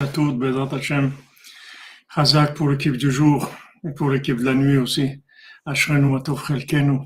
à toutes, Bézat Hachem. Hazak pour l'équipe du jour et pour l'équipe de la nuit aussi. Ashrenu atov chelkenu,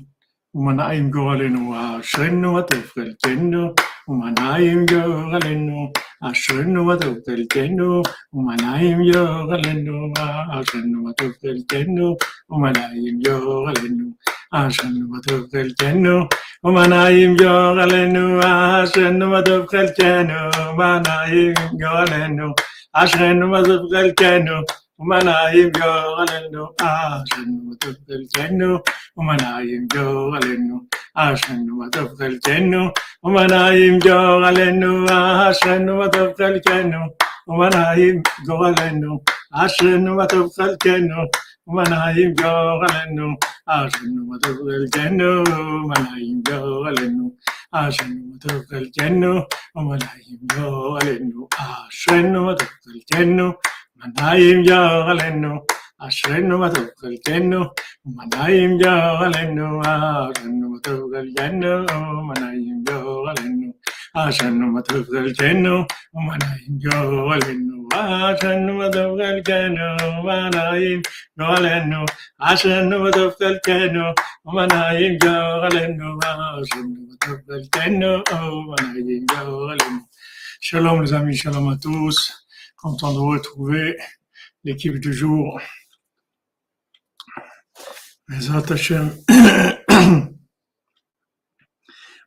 umanaim goralenu. Ashrenu atov chelkenu, umanaim goralenu. Ashrenu atov chelkenu, umanaim goralenu. Ashrenu atov chelkenu, umanaim goralenu. Ashrenu atov chelkenu, Umanaim Yoralenu, Ashrenu Madov Chelkenu, Umanaim Yoralenu, Ashrenu Madov Chelkenu, Umanaim Yoralenu, Ashrenu Madov Chelkenu, Umanaim Yoralenu, Ashrenu Madov Chelkenu, Umanaim Yoralenu, Ashrenu Madov Chelkenu, Umanaim Yoralenu, Ashrenu Madov Chelkenu, ומנעים גורלנו, אשרנו הטוב חלקנו, ומנעים גורלנו, אשרנו הטוב חלקנו, ומנעים גורלנו, אשרנו הטוב חלקנו, מנעים גורלנו, אשרנו מה טוב חלקנו, ומנעים גורלנו, אשרנו מה טוב חלקנו, ומנעים גורלנו, אשרנו מה טוב חלקנו, ומנעים גורלנו, Shalom les amis, shalom à tous. Content de retrouver l'équipe du jour.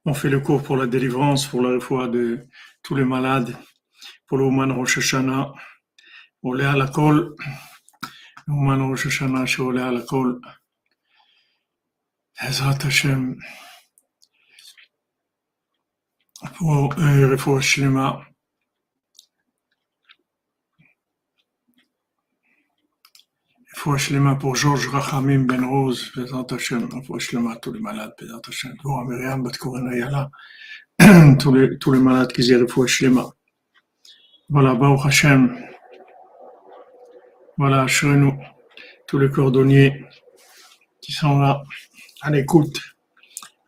On fait le cours pour la délivrance, pour la foi de tous les malades, pour le Ouman Rosh Hashanah, Olé à la kol, le Ouman Rosh Hashanah, chez Olé à Hashem. Pour euh. Shlema pour Georges Rachamim Ben Rose, Bezat Hashem. Shlema tous les malades, Bezat Hashem. Pour Myriam Bat Koren Ayala. tous les, tous les malades qui disent Refoua Shlema. Voilà, Baruch Hashem. Voilà, Ashrenu. Tous les cordonniers qui sont là, à l'écoute,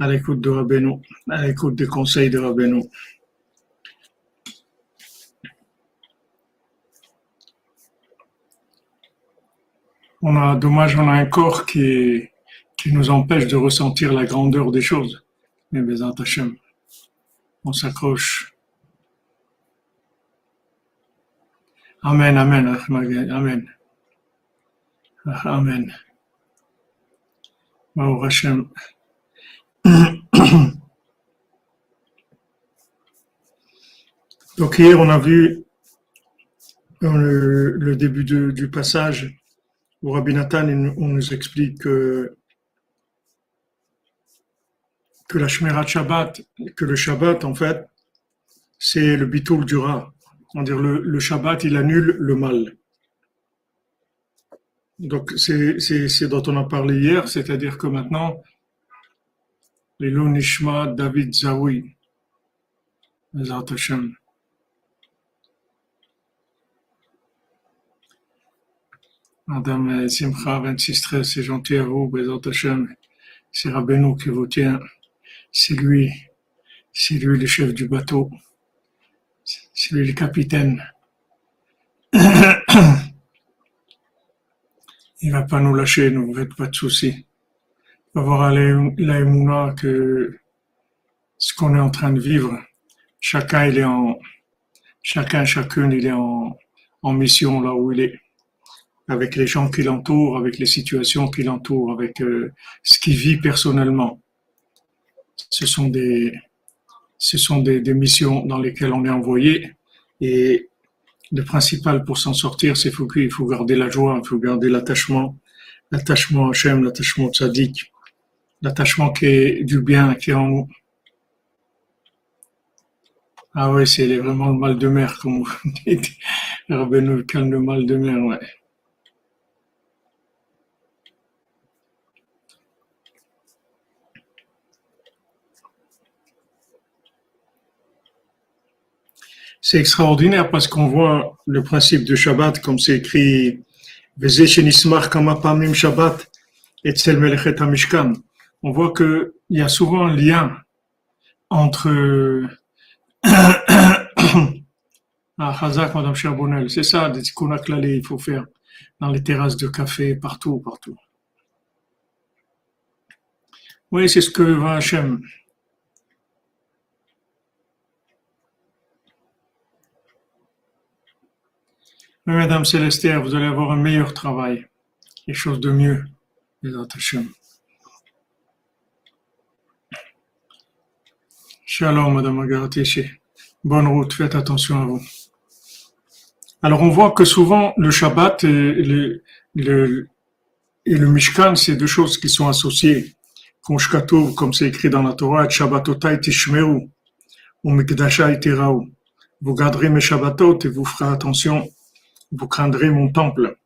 à l'écoute de Rabbeinu, à l'écoute des conseils de Rabbeinu. On a, dommage, on a un corps qui, nous empêche de ressentir la grandeur des choses. Mais Bezat Hashem, on s'accroche. Amen, Amen, Amen. Amen. Baruch Hashem. Donc hier, on a vu dans le, début du passage où Rabbi Nathan on nous explique que, la Shmirat Shabbat, que le Shabbat, en fait, c'est le bitoul du rat. C'est-à-dire le, Shabbat, il annule le mal. Donc c'est c'est dont on a parlé hier, c'est-à-dire que maintenant, les Nishma David Zawi, Hashem. Madame Simcha 2613, c'est gentil à vous, Bezat Hashem. C'est Rabbeinu qui vous tient. C'est lui, c'est lui le chef du bateau. C'est lui le capitaine. Il va pas nous lâcher, ne vous faites pas de soucis. Il va avoir la la émouna que ce qu'on est en train de vivre, chacun il est en, chacun, chacune, il est en, en mission là où il est, avec les gens qui l'entourent, avec les situations qui l'entourent, avec euh, ce qu'il vit personnellement. Ce sont des, ce sont des, des missions dans lesquelles on est envoyé et le principal pour s'en sortir, c'est qu'il faut garder la joie, il faut garder l'attachement, l'attachement à Hachem, l'attachement au tzaddik, l'attachement qui est du bien, qui est en nous. Ah ouais, c'est vraiment le mal de mer, comme vous dites. Rabbeinu calme le mal de mer, ouais. C'est extraordinaire parce qu'on voit le principe du Shabbat, comme c'est écrit, Shabbat, hamishkan. On voit que il y a souvent un lien entre Ah, Madame c'est ça, des tikkun il faut faire dans les terrasses de café, partout, partout. Oui, c'est ce que va Hachem. Mais Madame Célestère, vous allez avoir un meilleur travail, quelque chose de mieux, les Hachem. Shalom, Madame Margaret Bonne route, faites attention à vous. Alors on voit que souvent le Shabbat et le, Mishkan, c'est deux choses qui sont associées. Comme c'est écrit dans la Torah, Shabbatota tishmeru, ou Mikdasha itiraou. Vous garderez mes Shabbatot et vous ferez attention, vous craindrez mon temple.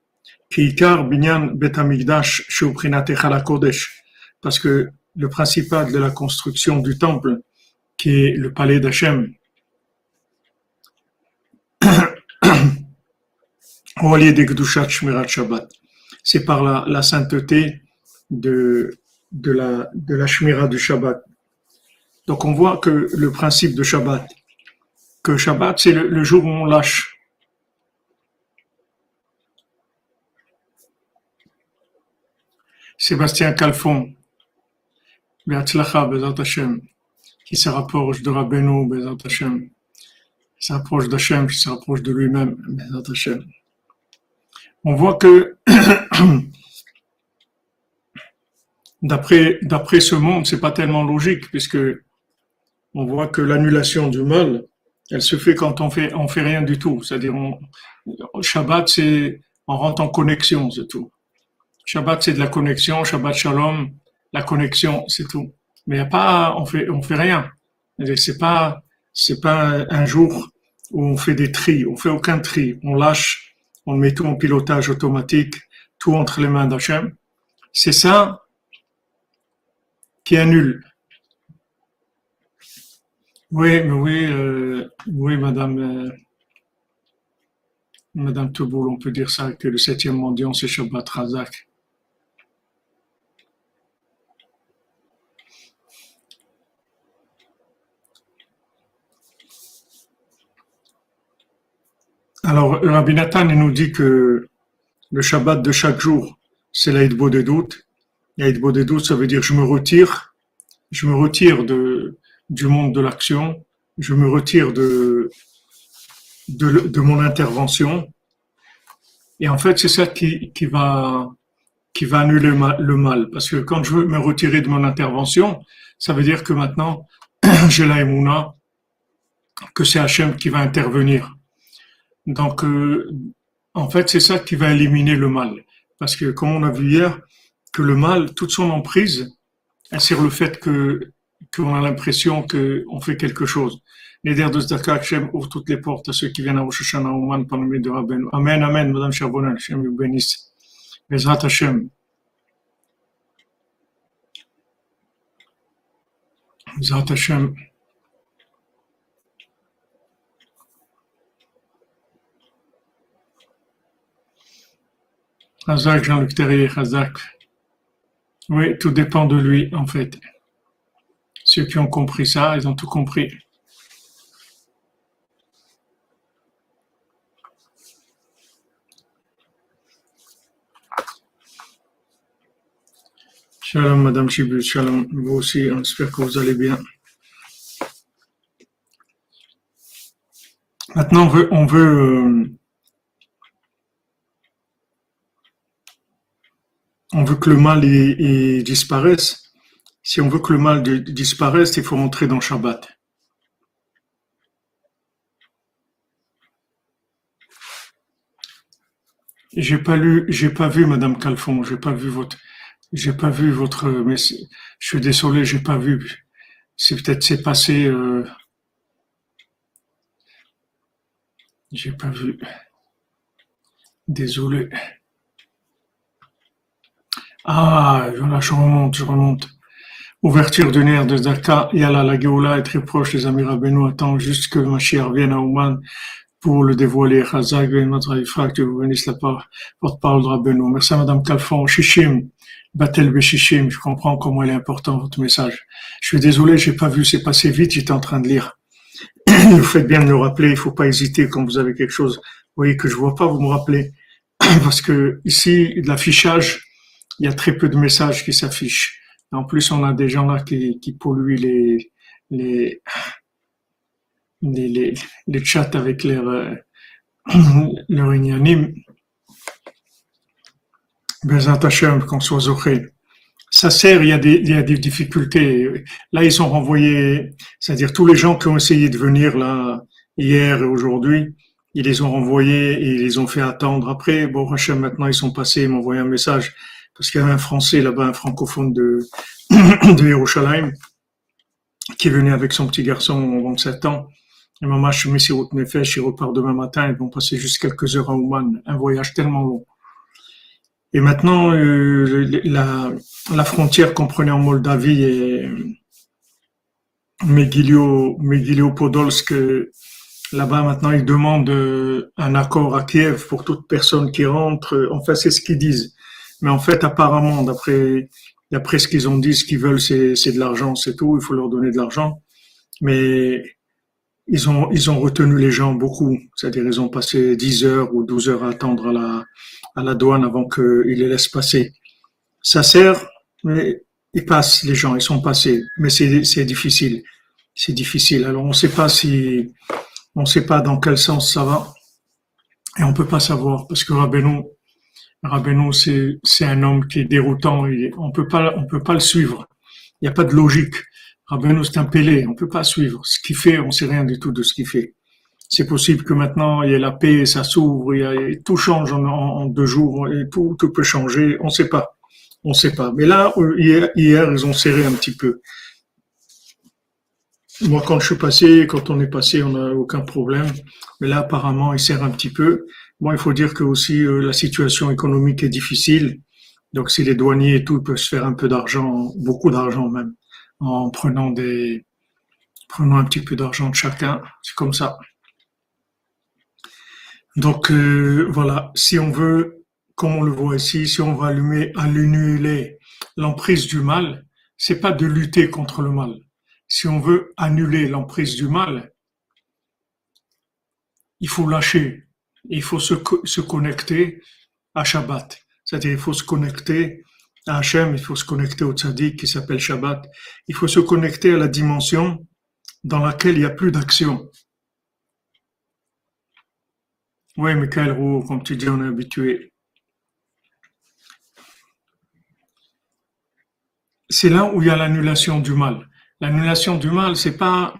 Parce que le principal de la construction du temple, qui est le palais d'Hachem, c'est par la, la, sainteté de, de la, de la Shmira du Shabbat. Donc on voit que le principe de Shabbat, que Shabbat c'est le, jour où on lâche. Sébastien Calfon, qui se rapproche de Rabbeinu, qui se rapproche qui se rapproche de lui-même, on voit que d'après ce monde, c'est pas tellement logique puisque on voit que l'annulation du mal, elle se fait quand on fait on fait rien du tout. C'est-à-dire, Shabbat, c'est on rentre en connexion, c'est tout. Shabbat, c'est de la connexion. Shabbat Shalom, la connexion, c'est tout. Mais y a pas, on fait on fait rien. C'est pas c'est pas un jour où on fait des tris. On fait aucun tri. On lâche on met tout en pilotage automatique, tout entre les mains d'Hachem. C'est ça qui annule. Oui, mais oui, euh, oui, madame, euh, madame Touboul, on peut dire ça, que le septième mendiant, c'est Shabbat Razak. Alors, Rabbi Nathan nous dit que le Shabbat de chaque jour, c'est doutes. L'Aïdbo des doutes, ça veut dire je me retire, je me retire de, du monde de l'action, je me retire de, de, mon intervention. Et en fait, c'est ça qui, qui, va, qui va annuler le mal. Parce que quand je veux me retirer de mon intervention, ça veut dire que maintenant, j'ai la que c'est Hachem qui va intervenir. Donc, euh, en fait, c'est ça qui va éliminer le mal. Parce que, comme on a vu hier, que le mal, toute son emprise, est sur le fait que qu'on a l'impression qu'on fait quelque chose. Neder de Zdaka Hashem ouvre toutes les portes à ceux qui viennent à Rosh Oman par le de Rabben. Amen, Amen, Madame Charbonnel, Hashem vous bénisse. Bezrat Hashem. Bezrat Hashem. Hazak, Jean-Luc Terrier, Hazak. Oui, tout dépend de lui, en fait. Ceux qui ont compris ça, ils ont tout compris. Shalom, Madame Chibut, shalom. Vous aussi, on espère que vous allez bien. Maintenant, on veut, on veut on veut que le mal disparaisse. Si on veut que le mal disparaisse, il faut rentrer dans Shabbat. J'ai pas lu, j'ai pas vu Madame Calfon, j'ai pas vu votre, j'ai pas vu votre, je suis désolé, j'ai pas vu. C'est peut-être c'est passé. Euh, j'ai pas vu. Désolé. Ah, voilà, je remonte, je remonte. Ouverture du nerf de Zaka, Yalla, la Géoula est très proche, les amis Rabbeinu attend juste que Mashiach vienne à Ouman pour le dévoiler. Chazak, notre que vous venez la porte-parole de Rabbeinu. Merci à Madame Calfon, Shishim, Batel Beshishim, je comprends comment il est important votre message. Je suis désolé, j'ai pas vu, c'est passé vite, j'étais en train de lire. vous faites bien de me rappeler, il faut pas hésiter quand vous avez quelque chose. Vous voyez que je vois pas, vous me rappelez. Parce que ici, l'affichage, il y a très peu de messages qui s'affichent. En plus, on a des gens là qui, polluent les, les, les, les, chats avec leur, euh, leur. Bezat qu'on soit zoché ça sert, il y, a des, il y a des difficultés. Là, ils sont renvoyés, c'est-à-dire tous les gens qui ont essayé de venir là hier et aujourd'hui, ils les ont renvoyés et ils les ont fait attendre. Après, bon, Rachel, maintenant, ils sont passés, ils m'ont envoyé un message parce qu'il y avait un Français là-bas, un francophone de, de qui est venu avec son petit garçon 27 ans. Et maman, je suis mis sur route Nefesh, il repart demain matin, ils vont passer juste quelques heures à Ouman. Un voyage tellement long. Et maintenant, euh, la, la, frontière qu'on prenait en Moldavie et Megilio, Megilio Podolsk, là-bas maintenant, ils demandent euh, un accord à Kiev pour toute personne qui rentre. Enfin, c'est ce qu'ils disent. Mais en fait, apparemment, d'après d'après ce qu'ils ont dit, ce qu'ils veulent, c'est, c'est de l'argent, c'est tout. Il faut leur donner de l'argent. Mais ils ont, ils ont retenu les gens beaucoup. C'est-à-dire, ils ont passé 10 heures ou 12 heures à attendre à la, à la douane avant qu'ils les laissent passer. Ça sert, mais ils passent, les gens, ils sont passés. Mais c'est, c'est difficile. C'est difficile. Alors, on ne sait pas si, on sait pas dans quel sens ça va. Et on peut pas savoir parce que Rabbeinu, Rabbeinu, c'est, un homme qui est déroutant. on peut pas, on peut pas le suivre. Il n'y a pas de logique. Rabbeinu, c'est un pélé. On peut pas suivre. Ce qu'il fait, on sait rien du tout de ce qu'il fait c'est possible que maintenant il y ait la paix, ça s'ouvre, tout change en, deux jours, et tout, peut changer. On ne sait pas, on sait pas. Mais là, hier, ils ont serré un petit peu. Moi, quand je suis passé, quand on est passé, on n'a aucun problème. Mais là, apparemment, ils serrent un petit peu. Bon, il faut dire que aussi euh, la situation économique est difficile. Donc, si les douaniers et tout peuvent se faire un peu d'argent, beaucoup d'argent même, en prenant des, prenant un petit peu d'argent de chacun, c'est comme ça. Donc euh, voilà, si on veut, comme on le voit ici, si on veut allumer, annuler l'emprise du mal, c'est pas de lutter contre le mal. Si on veut annuler l'emprise du mal, il faut lâcher, il faut se, connecter à Shabbat. C'est-à-dire il faut se connecter à Hachem, il faut se connecter au tzaddik qui s'appelle Shabbat. Il faut se connecter à la dimension dans laquelle il n'y a plus d'action. Oui, Michael Roux, comme tu dis, on est habitué. C'est là où il y a l'annulation du mal. L'annulation du mal, c'est pas,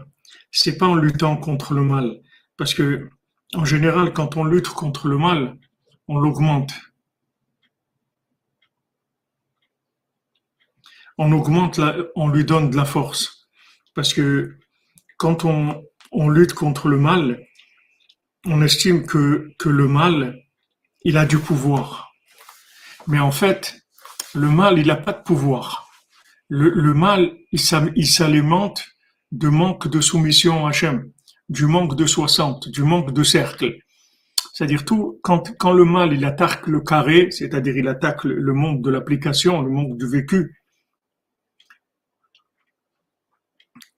c'est pas en luttant contre le mal. Parce que, en général, quand on lutte contre le mal, on l'augmente. On augmente, on lui donne de la force. Parce que quand on, lutte contre le mal, on estime que, que le mal, il a du pouvoir. Mais en fait, le mal, il n'a pas de pouvoir. Le, mal, il s'alimente de manque de soumission à Hachem, du manque de 60, du manque de cercle. C'est-à-dire tout, quand, le mal, il attaque le carré, c'est-à-dire il attaque le monde de l'application, le monde du vécu,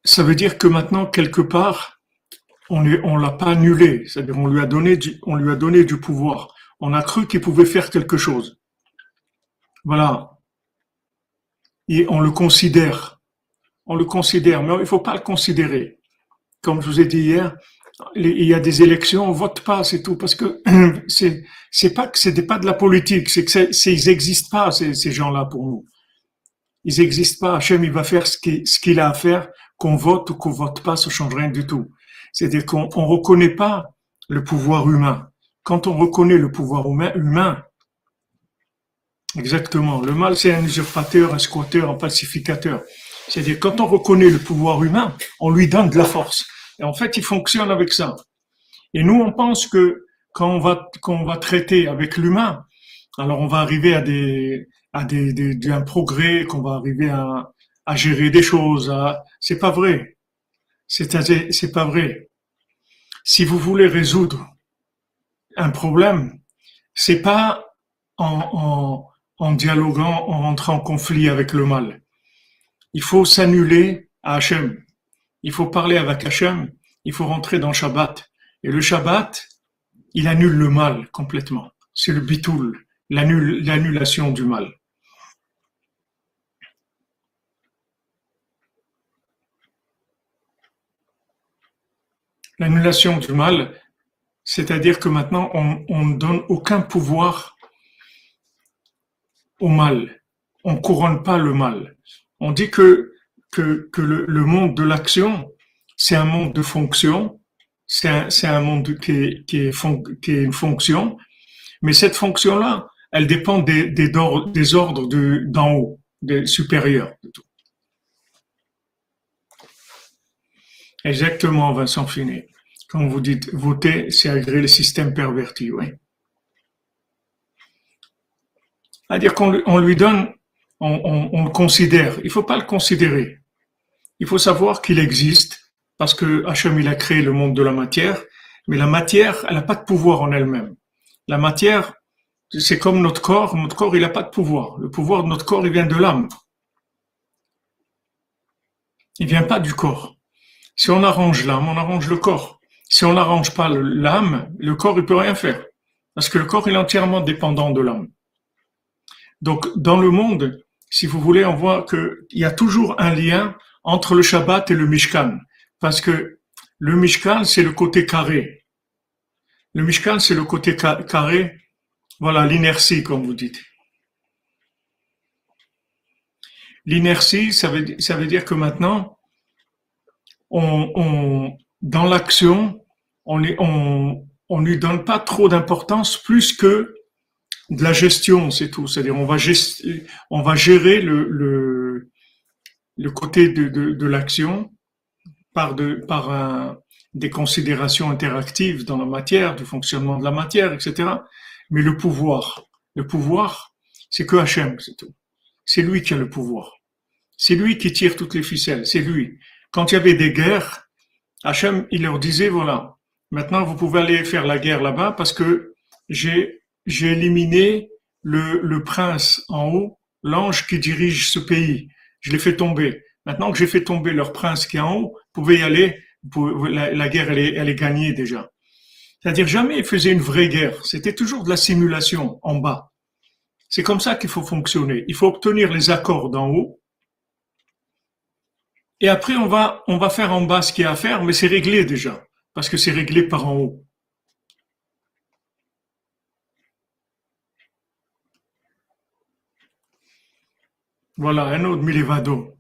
ça veut dire que maintenant, quelque part, on ne l'a pas annulé, c'est-à-dire on on lui a donné du pouvoir. On a cru qu'il pouvait faire quelque chose. Voilà. Et on le considère. On le considère, mais il ne faut pas le considérer. Comme je vous ai dit hier, il y a des élections, on vote pas, c'est tout, parce que c'est c'est pas pas de la politique, c'est que c'est ils pas ces, gens-là pour nous. Ils n'existent pas. Hachem, il va faire ce qu'il a à faire, qu'on vote ou qu'on vote pas, ça change rien du tout. C'est-à-dire qu'on ne reconnaît pas le pouvoir humain. Quand on reconnaît le pouvoir humain, exactement, le mal c'est un usurpateur, un squatteur, un pacificateur. C'est-à-dire quand on reconnaît le pouvoir humain, on lui donne de la force. Et en fait, il fonctionne avec ça. Et nous, on pense que quand on va, quand on va traiter avec l'humain, alors on va arriver à des, à des, des, un progrès, qu'on va arriver à, à gérer des choses. À... C'est pas vrai. C'est-à-dire, c'est pas vrai. Si vous voulez résoudre un problème, c'est pas en, en, dialoguant, en rentrant en conflit avec le mal. Il faut s'annuler à Hachem. Il faut parler avec Hachem il faut rentrer dans Shabbat. Et le Shabbat, il annule le mal complètement. C'est le bitoul, l'annulation du mal. L'annulation du mal, c'est-à-dire que maintenant on ne donne aucun pouvoir au mal. On couronne pas le mal. On dit que, que, le, monde de l'action, c'est un monde de fonction, c'est un, monde qui est, une fonction, mais cette fonction-là, elle dépend des, des, ordres d'en haut, des supérieurs. Exactement, Vincent Finet. Quand vous dites voter, c'est agréer le système perverti, oui. C'est-à-dire qu'on lui donne, on, le considère. Il ne faut pas le considérer. Il faut savoir qu'il existe parce que Hachem, a créé le monde de la matière, mais la matière, elle n'a pas de pouvoir en elle-même. La matière, c'est comme notre corps. Notre corps, il n'a pas de pouvoir. Le pouvoir de notre corps, il vient de l'âme. Il vient pas du corps. Si on arrange l'âme, on arrange le corps. Si on n'arrange pas l'âme, le corps, il peut rien faire. Parce que le corps, il est entièrement dépendant de l'âme. Donc, dans le monde, si vous voulez, on voit qu'il y a toujours un lien entre le Shabbat et le Mishkan. Parce que le Mishkan, c'est le côté carré. Le Mishkan, c'est le côté carré. Voilà, l'inertie, comme vous dites. L'inertie, ça veut, dire que maintenant, dans l'action, on ne lui donne pas trop d'importance plus que de la gestion, c'est tout. C'est-à-dire, on va, gérer le, le côté de, de, de l'action par, de, par un, des considérations interactives dans la matière, du fonctionnement de la matière, etc. Mais le pouvoir, le pouvoir, c'est que Hachem, c'est tout. C'est lui qui a le pouvoir. C'est lui qui tire toutes les ficelles, c'est lui. Quand il y avait des guerres, Hachem, il leur disait, voilà, maintenant vous pouvez aller faire la guerre là-bas parce que j'ai j'ai éliminé le, le prince en haut, l'ange qui dirige ce pays. Je l'ai fait tomber. Maintenant que j'ai fait tomber leur prince qui est en haut, vous pouvez y aller. la, guerre, elle est, elle est gagnée déjà. C'est-à-dire jamais il faisait une vraie guerre. C'était toujours de la simulation en bas. C'est comme ça qu'il faut fonctionner. Il faut obtenir les accords d'en haut. Et après, on va, on va faire en bas ce qu'il y a à faire, mais c'est réglé déjà. Parce que c'est réglé par en haut. Voilà, un autre Milivado.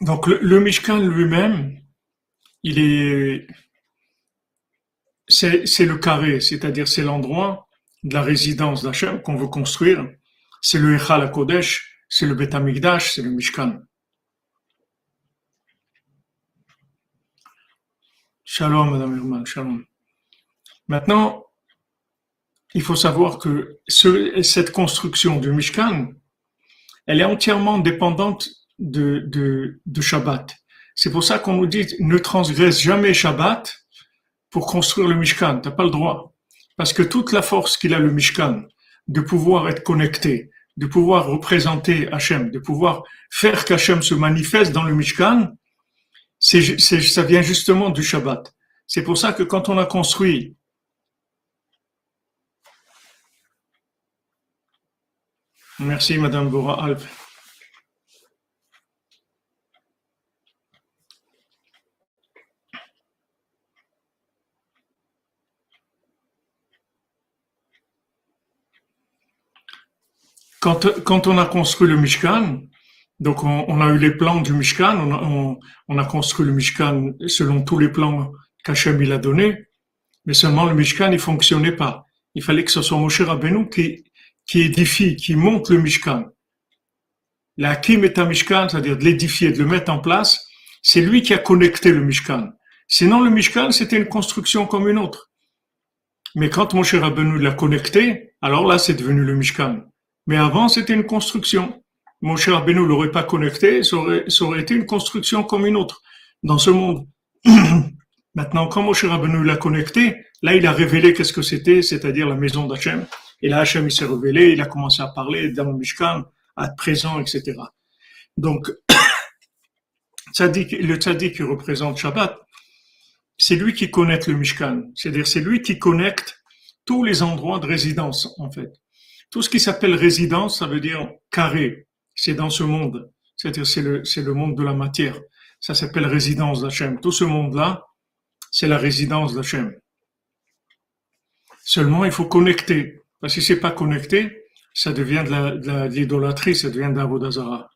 Donc le, Mishkan lui-même, il est, c'est le carré, c'est-à-dire c'est l'endroit de la résidence d'Hachem qu'on veut construire. C'est le Echal Kodesh, c'est le Bet c'est le Mishkan. Shalom, Madame Herman, shalom. Maintenant, il faut savoir que cette construction du Mishkan, elle est entièrement dépendante de Shabbat. C'est pour ça qu'on nous dit ne transgresse jamais Shabbat pour construire le Mishkan. T'as pas le droit. Parce que toute la force qu'il a le Mishkan, de pouvoir être connecté, de pouvoir représenter Hachem, de pouvoir faire qu'Hachem se manifeste dans le Mishkan, c'est, ça vient justement du Shabbat. C'est pour ça que quand on a construit Merci Madame Bora Alp. Quand, quand on a construit le Mishkan, donc on, a eu les plans du Mishkan, on a, construit le Mishkan selon tous les plans qu'Hachem il a donnés, mais seulement le Mishkan il fonctionnait pas. Il fallait que ce soit Moshe Rabbeinu qui, qui édifie, qui monte le Mishkan. La Hakim est un Mishkan, c'est-à-dire de l'édifier, de le mettre en place, c'est lui qui a connecté le Mishkan. Sinon le Mishkan c'était une construction comme une autre. Mais quand Moshe Rabbeinu l'a connecté, alors là c'est devenu le Mishkan. Mais avant c'était une construction mon cher ne l'aurait pas connecté, ça aurait, été une construction comme une autre dans ce monde. Maintenant, quand Moshe Rabbeinu l'a connecté, là, il a révélé qu'est-ce que c'était, c'est-à-dire la maison d'Hachem. Et là, Hachem, il s'est révélé, il a commencé à parler dans le Mishkan, à présent, etc. Donc, le tzaddik qui représente Shabbat, c'est lui qui connecte le Mishkan. C'est-à-dire, c'est lui qui connecte tous les endroits de résidence, en fait. Tout ce qui s'appelle résidence, ça veut dire carré. C'est dans ce monde. C'est-à-dire, c'est le, c'est le monde de la matière. Ça s'appelle résidence d'Hachem. Tout ce monde-là, c'est la résidence d'Hachem. Seulement, il faut connecter. Parce que si c'est pas connecté, ça devient de l'idolâtrie, ça devient d'Avodazara.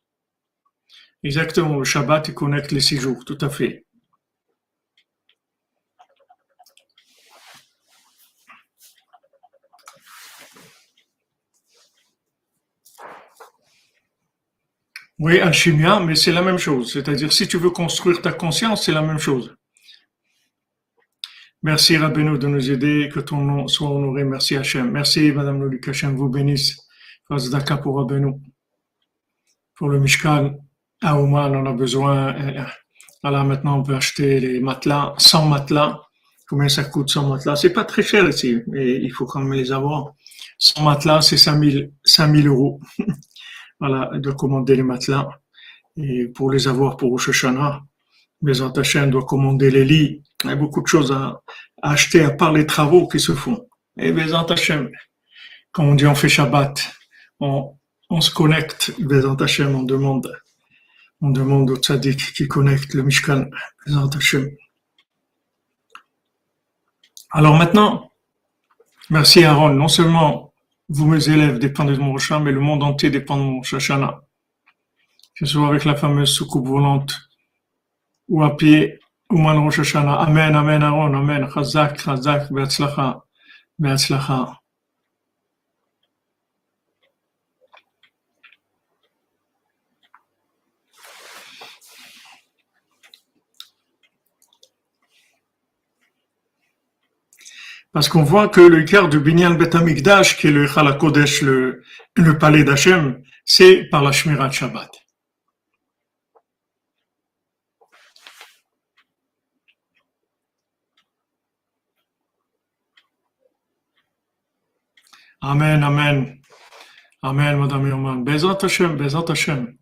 Exactement, le Shabbat, il connecte les six jours, tout à fait. Oui, alchimia, mais c'est la même chose. C'est-à-dire, si tu veux construire ta conscience, c'est la même chose. Merci Rabbeinu de nous aider, que ton nom soit honoré. Merci Hachem. Merci Madame Lolik, Hachem vous bénisse. Daka pour Rabbeinu. Pour le Mishkan, à Oman, on a besoin. Alors maintenant, on peut acheter les matelas, 100 matelas. Combien ça coûte 100 matelas? C'est pas très cher ici, mais il faut quand même les avoir. 100 matelas, c'est 5000, 5000 euros. voilà, de commander les matelas. Et pour les avoir pour Rosh Hashanah, les Hachem doit commander les lits. Il y a beaucoup de choses à, acheter à part les travaux qui se font. Et les Hachem, quand on dit on fait Shabbat, on, se connecte, les Hachem, on demande, on demande au tzaddik qui connecte le Mishkan, les Hachem. Alors maintenant, merci Aaron, non seulement vous, mes élèves, dépendez de mon Rosh mais le monde entier dépend de mon Shashana. Que ce soit avec la fameuse soucoupe volante, ou à pied, ou mal Rosh. Amen, Amen, Aaron, Amen. Chazak, Chazak, Beatzlacha, Beatzlacha. Parce qu'on voit que le cœur du Binyan Bet Amikdash, qui est le Chalakodesh, le, le palais d'Hachem, c'est par la Shmirat Shabbat. Amen, Amen. Amen, Madame Yoman. Bezat Hashem, Bezat Hashem.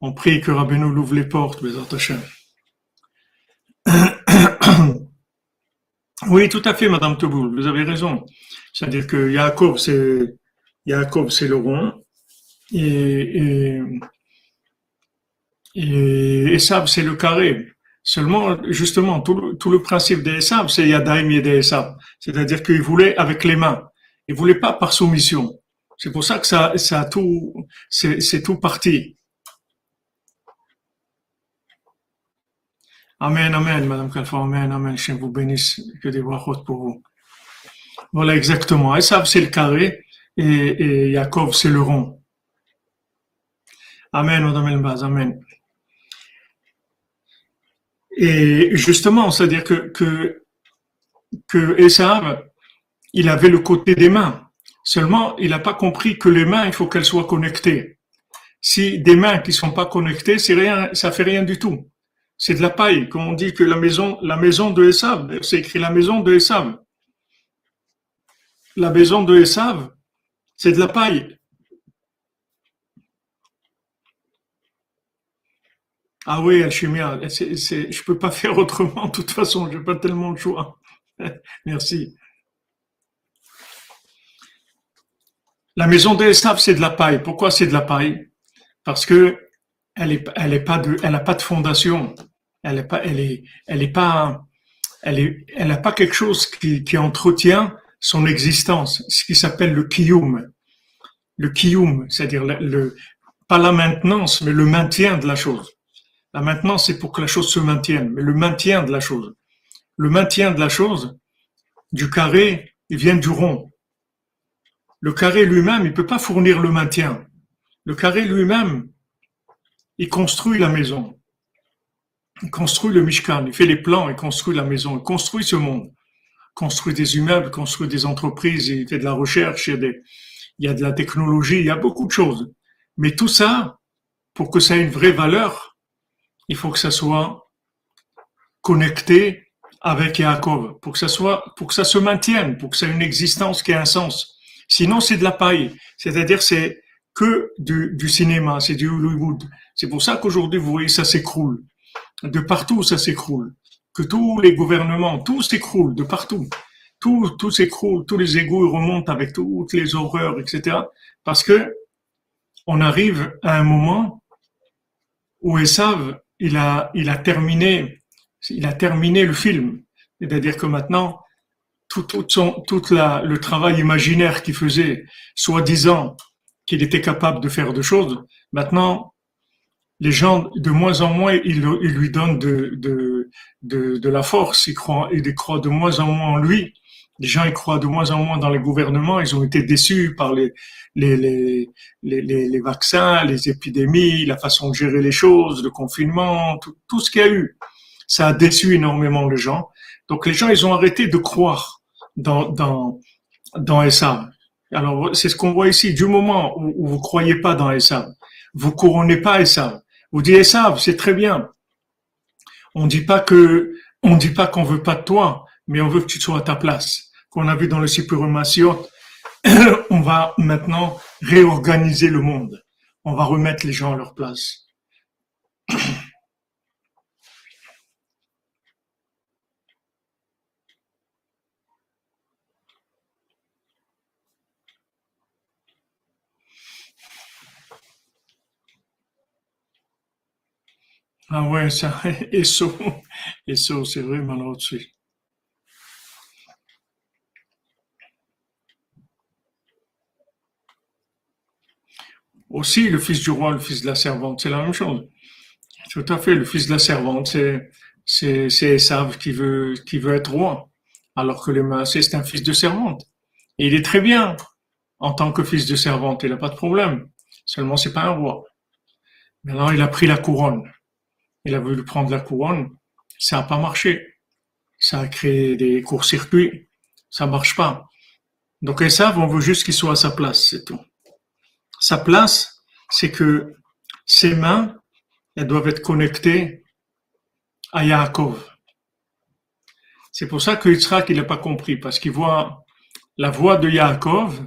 On prie que Rabbeinu l'ouvre les portes, Bezat Hashem. Oui, tout à fait, Madame Teboul, vous avez raison. C'est-à-dire que Yaakov, c'est Yaakov, c'est le rond, et, et, et Esav, c'est le carré. Seulement, justement, tout le, tout le principe d'Esav, c'est Yadaim et d'Esav. C'est-à-dire qu'il voulait avec les mains. Il voulait pas par soumission. C'est pour ça que ça, ça a tout, c'est tout parti. Amen, Amen, Madame Kalfa, Amen, Amen, je vous bénisse, que des hautes pour vous. Voilà, exactement. Esav, c'est le carré, et, Yaakov, c'est le rond. Amen, Madame Elbaz, Amen. Et justement, c'est-à-dire que, que, que il avait le côté des mains. Seulement, il n'a pas compris que les mains, il faut qu'elles soient connectées. Si des mains qui sont pas connectées, c'est rien, ça fait rien du tout c'est de la paille. Comme on dit que la maison, la maison de Esav, c'est écrit la maison de Esav. La maison de Esav, c'est de la paille. Ah oui, Alchimia, je peux pas faire autrement. De toute façon, j'ai pas tellement de choix. Merci. La maison de Esav, c'est de la paille. Pourquoi c'est de la paille? Parce que elle est, elle est pas de, elle a pas de fondation. Elle est pas, elle est, elle est pas, elle est, elle n'a pas quelque chose qui, qui entretient son existence, ce qui s'appelle le kiyum. Le kiyum, c'est-à-dire le, pas la maintenance, mais le maintien de la chose. La maintenance, c'est pour que la chose se maintienne, mais le maintien de la chose. Le maintien de la chose, du carré, il vient du rond. Le carré lui-même, il peut pas fournir le maintien. Le carré lui-même, il construit la maison. Il construit le Mishkan, il fait les plans, il construit la maison, il construit ce monde. Il construit des immeubles, construit des entreprises, il fait de la recherche, il y, a il de la technologie, il y a beaucoup de choses. Mais tout ça, pour que ça ait une vraie valeur, il faut que ça soit connecté avec Yaakov, pour que ça soit, pour que ça se maintienne, pour que ça ait une existence qui ait un sens. Sinon, c'est de la paille. C'est-à-dire, c'est que du cinéma, c'est du Hollywood. C'est pour ça qu'aujourd'hui, vous voyez, ça s'écroule. De partout, ça s'écroule. Que tous les gouvernements, tout s'écroule de partout. Tout, tout s'écroule, tous les égouts remontent avec toutes les horreurs, etc. Parce que on arrive à un moment où Esav, il a, il a terminé, il a terminé le film. C'est-à-dire que maintenant, tout, tout, son, toute la, le travail imaginaire qu'il faisait, soi-disant qu'il était capable de faire des choses, maintenant, les gens, de moins en moins, ils, ils lui donnent de, de, de, de, la force, ils croient, ils croient de moins en moins en lui. Les gens ils croient de moins en moins dans les gouvernements, ils ont été déçus par les, les, les, les, les vaccins, les épidémies, la façon de gérer les choses, le confinement, tout, tout ce qu'il y a eu. Ça a déçu énormément les gens. Donc les gens, ils ont arrêté de croire dans, dans, dans. Alors c'est ce qu'on voit ici. Du moment où, où vous croyez pas dans Essa, vous couronnez pas Essa. Vous dites Essa, c'est très bien. On dit dit pas qu'on veut pas de toi, mais on veut que tu sois à ta place qu'on a vu dans le Sipurumasiot, on va maintenant réorganiser le monde. On va remettre les gens à leur place. Ah ouais, ça, et ça, et ça, c'est vraiment l'autre Aussi, le fils du roi, le fils de la servante, c'est la même chose. Tout à fait, le fils de la servante, c'est, c'est, c'est Esav qui veut, qui veut être roi. Alors que le Maasé, c'est un fils de servante. Et il est très bien en tant que fils de servante, il n'a pas de problème. Seulement, c'est pas un roi. Maintenant, il a pris la couronne. Il a voulu prendre la couronne. Ça n'a pas marché. Ça a créé des courts-circuits. Ça marche pas. Donc, Esav, on veut juste qu'il soit à sa place, c'est tout. Sa place, c'est que ses mains, elles doivent être connectées à Yaakov. C'est pour ça que Yitzhak, il n'a pas compris, parce qu'il voit la voix de Yaakov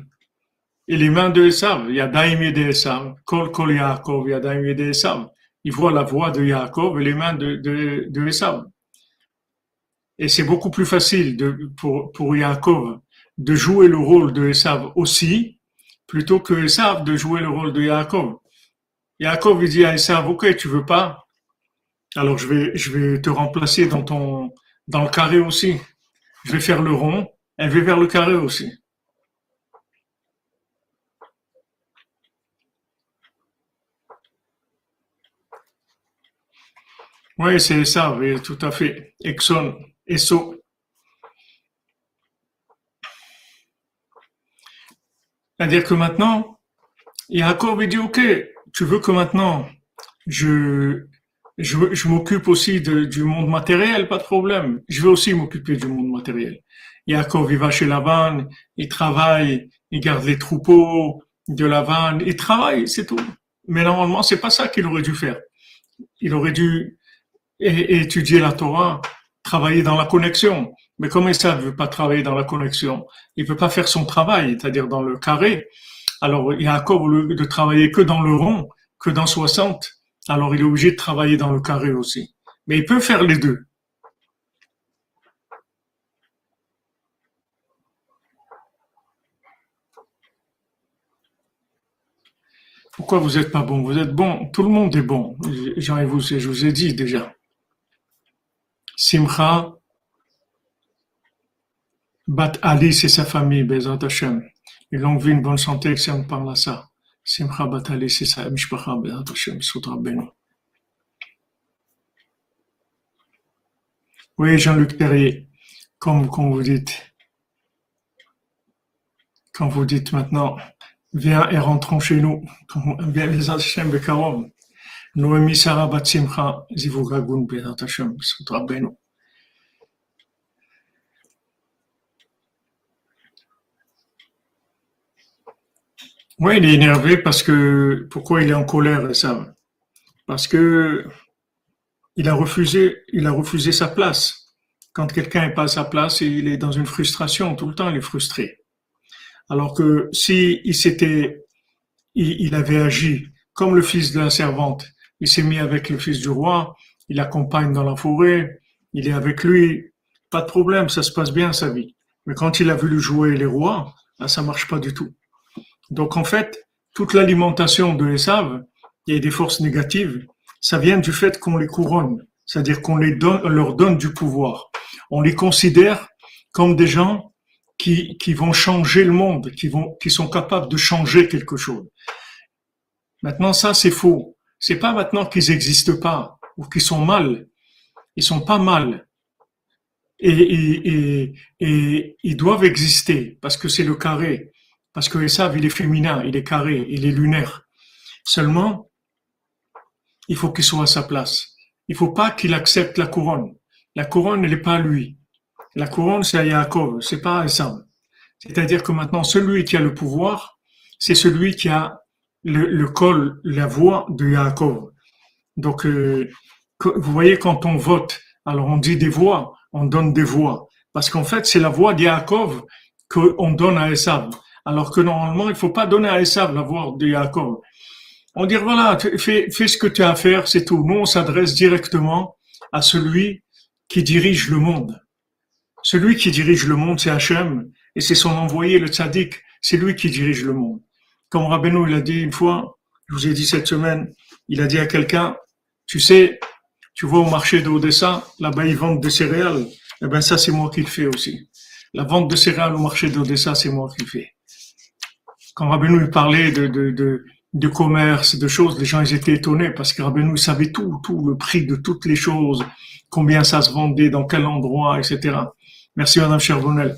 et les mains de Esav. Yadaim de Esav. Kol kol Yaakov, de Esav. Il voit la voix de Yaakov et les mains de, de, de Esav. Et c'est beaucoup plus facile de, pour, pour Yaakov de jouer le rôle de Esav aussi plutôt que Esav de jouer le rôle de Yaakov. Yaakov il dit à Esav, ok, tu veux pas, alors je vais, je vais te remplacer dans ton, dans le carré aussi. Je vais faire le rond, elle va vers le carré aussi. Oui, c'est ça, tout à fait. Exxon, Esso. C'est-à-dire que maintenant, il dit, OK, tu veux que maintenant je, je, je m'occupe aussi de, du monde matériel, pas de problème. Je veux aussi m'occuper du monde matériel. Yaakov, il va chez Lavan, il travaille, il garde les troupeaux de Lavan, il travaille, c'est tout. Mais normalement, c'est pas ça qu'il aurait dû faire. Il aurait dû étudier la Torah, travailler dans la connexion. Mais comme ça ne veut pas travailler dans la connexion, il ne peut pas faire son travail, c'est-à-dire dans le carré. Alors, il Yaakov, au lieu de travailler que dans le rond, que dans 60, alors il est obligé de travailler dans le carré aussi. Mais il peut faire les deux. Pourquoi vous n'êtes pas bon? Vous êtes bon, tout le monde est bon. Et vous, je vous ai dit déjà. Simcha, Bat Ali, c'est sa famille, Bezat Hashem. Une longue vie, une bonne santé, si on parle à ça. Simcha Bat Ali, c'est sa mishpacha, Bezat Hashem, Soudra Beno. Oui, Jean-Luc Perrier, comme, comme vous dites, quand vous dites maintenant, viens et rentrons chez nous, viens les Hashem Bekarom. Noémie Sarah Simcha. Oui, il est énervé parce que pourquoi il est en colère, ça Parce que il a refusé, il a refusé sa place. Quand quelqu'un n'est pas à sa place, il est dans une frustration tout le temps, il est frustré. Alors que si il s'était, il, avait agi comme le fils de la servante, il s'est mis avec le fils du roi, il l'accompagne dans la forêt, il est avec lui, pas de problème, ça se passe bien sa vie. Mais quand il a voulu jouer les rois, là, ça marche pas du tout. Donc en fait, toute l'alimentation de Esav, a des forces négatives, ça vient du fait qu'on les couronne, c'est-à-dire qu'on les leur donne du pouvoir. On les considère comme des gens qui, qui vont changer le monde, qui vont, qui sont capables de changer quelque chose. Maintenant, ça, c'est faux. C'est pas maintenant qu'ils n'existent pas ou qu'ils sont mal. Ils sont pas mal. Et, ils doivent exister parce que c'est le carré. Parce que Esav, il est féminin, il est carré, il est lunaire. Seulement, il faut qu'il soit à sa place. Il faut pas qu'il accepte la couronne. La couronne, elle n'est pas à lui. La couronne, c'est à Yaakov, c'est pas à Esav. C'est-à-dire que maintenant, celui qui a le pouvoir, c'est celui qui a le, col, la voix de Yaakov. Donc, euh, vous voyez, quand on vote, alors on dit des voix, on donne des voix. Parce qu'en fait, c'est la voix de Yaakov qu'on donne à Esav. Alors que normalement, il faut pas donner à Esav la voix de Yaakov. On dit, voilà, fais, fais ce que tu as à faire, c'est tout. Nous, on s'adresse directement à celui qui dirige le monde. Celui qui dirige le monde, c'est Hachem, et c'est son envoyé, le tzaddik, c'est lui qui dirige le monde. Comme Rabbeinu, il a dit une fois, je vous ai dit cette semaine, il a dit à quelqu'un, tu sais, tu vois au marché d'Odessa, là-bas ils vendent des céréales, eh ben ça c'est moi qui le fais aussi. La vente de céréales au marché d'Odessa, c'est moi qui le fais. Quand Rabbeinu parlait de, de, de, de commerce, de choses, les gens ils étaient étonnés parce que Rabbeinu savait tout, tout, le prix de toutes les choses, combien ça se vendait, dans quel endroit, etc. Merci Madame Cherbonnel.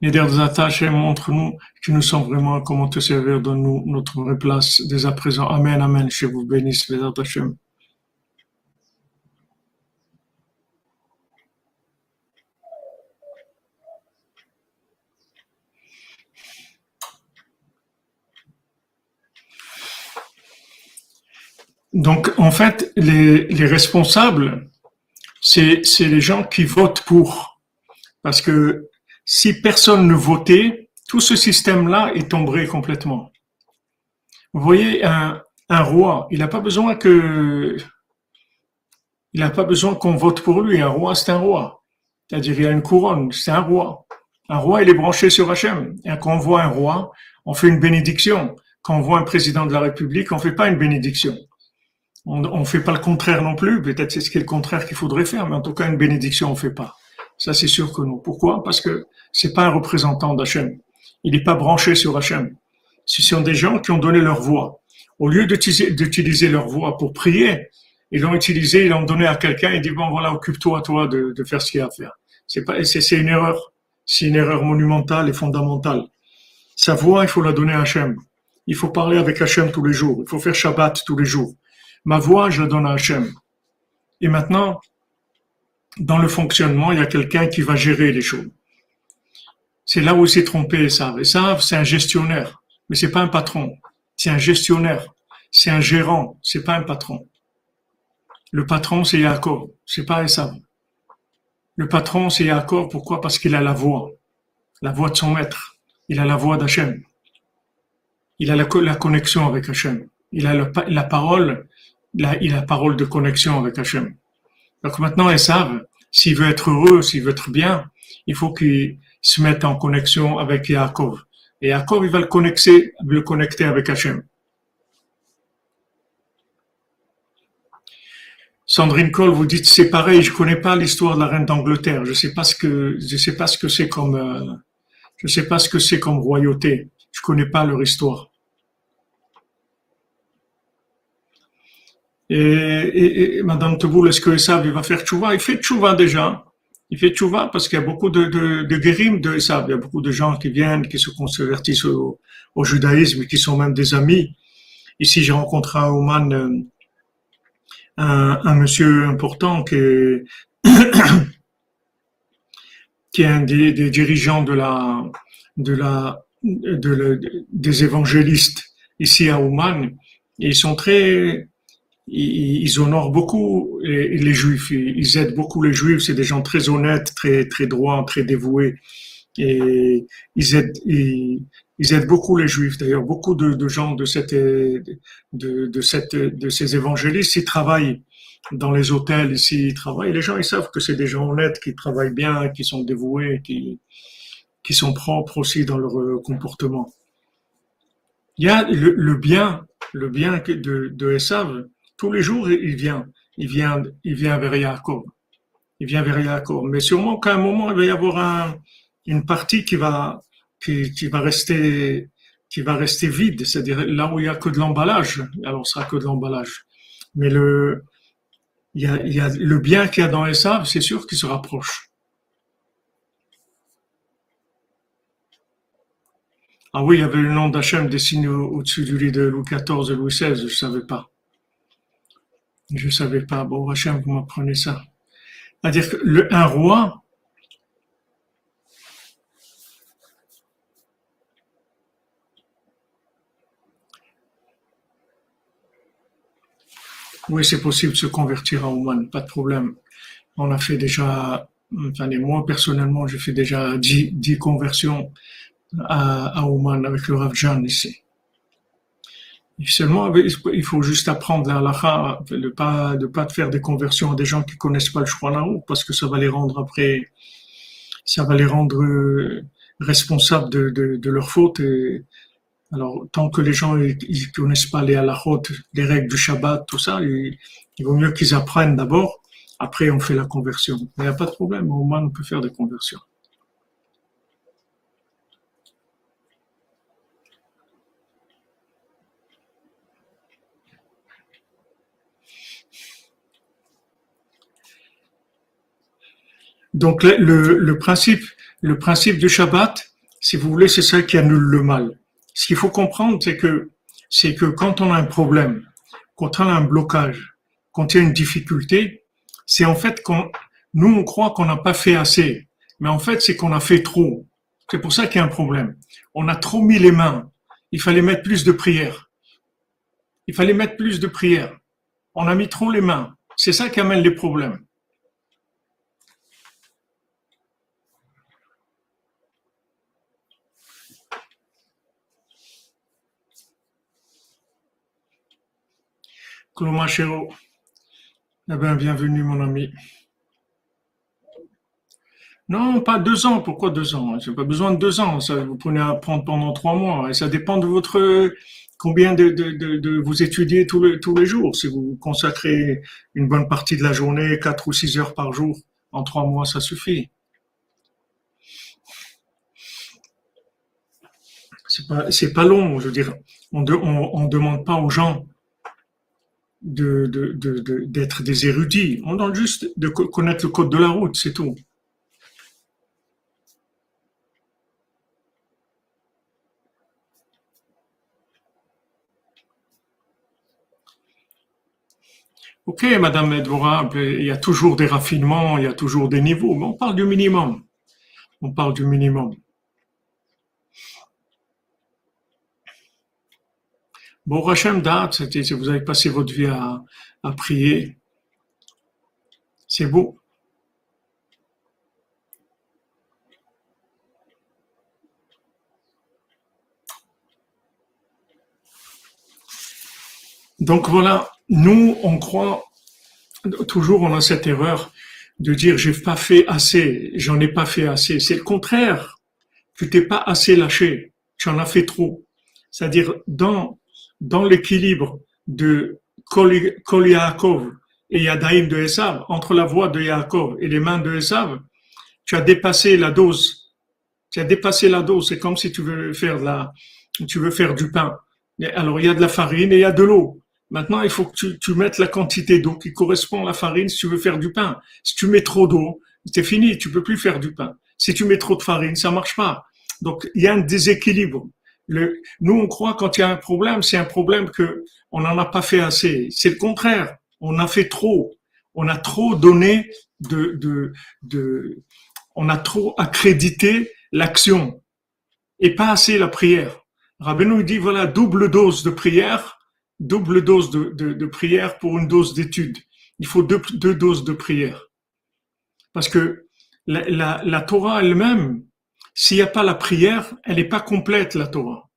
Les dernières attaches montre-nous que nous sommes vraiment comment te servir, donne-nous notre vraie place dès à présent. Amen, Amen. Je vous bénisse, les Hashem. Donc, en fait, les, les responsables, c'est les gens qui votent pour. Parce que si personne ne votait, tout ce système-là est tombé complètement. Vous voyez, un, roi, il n'a pas besoin que, il n'a pas besoin qu'on vote pour lui. Un roi, c'est un roi. C'est-à-dire, il a une couronne, c'est un roi. Un roi, il est branché sur Hachem. Quand on voit un roi, on fait une bénédiction. Quand on voit un président de la République, on fait pas une bénédiction. On ne fait pas le contraire non plus. Peut-être c'est ce qui est le contraire qu'il faudrait faire, mais en tout cas, une bénédiction, on fait pas. Ça, c'est sûr que non. Pourquoi? Parce que c'est pas un représentant d'Hachem. Il n'est pas branché sur Hachem. Ce sont des gens qui ont donné leur voix. Au lieu d'utiliser leur voix pour prier, ils l'ont utilisé, ils l'ont donné à quelqu'un et dit bon voilà, occupe-toi toi de, de faire ce qu'il y a à faire. C'est pas, c'est une erreur. C'est une erreur monumentale et fondamentale. Sa voix, il faut la donner à Hachem. Il faut parler avec Hachem tous les jours. Il faut faire Shabbat tous les jours. Ma voix, je la donne à Hachem. Et maintenant, dans le fonctionnement, il y a quelqu'un qui va gérer les choses. C'est là où s'est trompé Esav. Esav, c'est un gestionnaire, mais c'est pas un patron. C'est un gestionnaire. C'est un gérant, c'est pas un patron. Le patron, c'est Yaakov, c'est pas Esav. Le patron, c'est Yaakov. Pourquoi? Parce qu'il a la voix. La voix de son maître. Il a la voix d'Hachem. Il a la, connexion avec Hachem. Il a la parole il a la parole de connexion avec Hachem. Donc maintenant, Esav, s'il veut être heureux, s'il veut être bien, il faut qu'il se mette en connexion avec Yaakov. Et Yaakov, il va le connecter, le connecter avec Hachem. Sandrine Cole, vous dites c'est pareil, je connais pas l'histoire de la reine d'Angleterre. Je sais sais pas ce que c'est comme, euh, je sais connais pas leur histoire. Et, Madame Teboul, est-ce que Esav il va faire tchouva? Il fait tchouva déjà. Il fait tchouva parce qu'il y a beaucoup de, de, de guérim de. Il y a beaucoup de gens qui viennent, qui se convertissent au, judaïsme, qui sont même des amis. Ici, j'ai rencontré à Oman euh, un, monsieur important qui est, qui est un des, dirigeants de la, de la, de des évangélistes ici à Oman. ils sont très ils, honorent beaucoup les, juifs, ils, aident beaucoup les juifs, c'est des gens très honnêtes, très, très droits, très dévoués. Et ils aident, ils, aident beaucoup les juifs. D'ailleurs, beaucoup de, gens de, cette, de, de, cette, de ces évangélistes, ils travaillent dans les hôtels ici, ils travaillent. Les gens, ils savent que c'est des gens honnêtes, qui travaillent bien, qui sont dévoués, qui, qui sont propres aussi dans leur euh, comportement. Il y a le, bien, le bien de, de Esav, tous les jours, il vient, il vient, il vient vers Yaakov. Il vient vers. Mais sûrement qu'à un moment, il va y avoir une partie qui va, qui, va rester, qui va rester vide. C'est-à-dire là où il y a que de l'emballage, alors ce sera que de l'emballage. Mais le, il y a, il y a le bien qu'il y a dans Esav, c'est sûr qu'il se rapproche. Ah oui, il y avait le nom d'Hachem dessiné au-dessus du lit de Louis XIV et Louis XVI, je ne savais pas. Je ne savais pas. Bon, Hachem, vous m'apprenez ça. C'est-à-dire que le, un roi, Oui, c'est possible de se convertir en Ouman, pas de problème. On a fait déjà, enfin, moi personnellement, j'ai fait déjà dix, conversions à, à Ouman avec le Rav Jan ici. Seulement, il faut juste apprendre la halakha, de pas, de pas faire des conversions à des gens qui connaissent pas le Shouchan parce que ça va les rendre après, ça va les rendre euh, responsables de, de, de leurs fautes. Alors, tant que les gens ils, connaissent pas les halakhot, les règles du Shabbat, tout ça, il, vaut mieux qu'ils apprennent d'abord. Après, on fait la conversion. Il n'y a pas de problème. Au moins, on peut faire des conversions. Donc le, principe, le principe du Shabbat, si vous voulez, c'est ça qui annule le mal. Ce qu'il faut comprendre, c'est que c'est que quand on a un problème, quand on a un blocage, quand il y a une difficulté, c'est en fait qu'on nous on croit qu'on n'a pas fait assez, mais en fait c'est qu'on a fait trop. C'est pour ça qu'il y a un problème. On a trop mis les mains. Il fallait mettre plus de prières. Il fallait mettre plus de prières. On a mis trop les mains. C'est ça qui amène les problèmes. Chéreau. Eh bien, bienvenue, mon ami. Non, pas deux ans. Pourquoi deux ans? J'ai pas besoin de deux ans. Ça, vous prenez à apprendre pendant trois mois. Et ça dépend de votre combien de, vous étudiez tous les, jours. Si vous consacrez une bonne partie de la journée, quatre ou six heures par jour, en trois mois, ça suffit. C'est pas, pas long. Je veux dire, on ne demande pas aux gens de, d'être des érudits. On demande juste de connaître le code de la route, c'est tout. Ok, Madame Edvora, il y a toujours des raffinements, il y a toujours des niveaux, mais on parle du minimum. On parle du minimum. Bon, Rachem date, vous avez passé votre vie à, prier. C'est beau. Donc voilà, nous, on croit, toujours on a cette erreur de dire j'ai pas fait assez, j'en ai pas fait assez. C'est le contraire. Tu t'es pas assez lâché, tu en as fait trop. C'est-à-dire, dans dans l'équilibre de Kol Yaakov et Yadaim de Esav, entre la voix de Yaakov et les mains de Esav, tu as dépassé la dose. Tu as dépassé la dose. C'est comme si tu veux faire de la, tu veux faire du pain. Alors, il y a de la farine et il y a de l'eau. Maintenant, il faut que tu, tu mettes la quantité d'eau qui correspond à la farine si tu veux faire du pain. Si tu mets trop d'eau, c'est fini, tu peux plus faire du pain. Si tu mets trop de farine, ça marche pas. Donc, il y a un déséquilibre nous, on croit quand il y a un problème, c'est un problème que on n'en a pas fait assez. C'est le contraire. On a fait trop. On a trop donné de, de, de on a trop accrédité l'action et pas assez la prière. Rabbeinu dit voilà double dose de prière double dose de, de, prière pour une dose d'étude. Il faut deux, deux doses de prière. Parce que la, la, la Torah elle-même, s'il n'y a pas la prière, elle n'est pas complète, la Torah.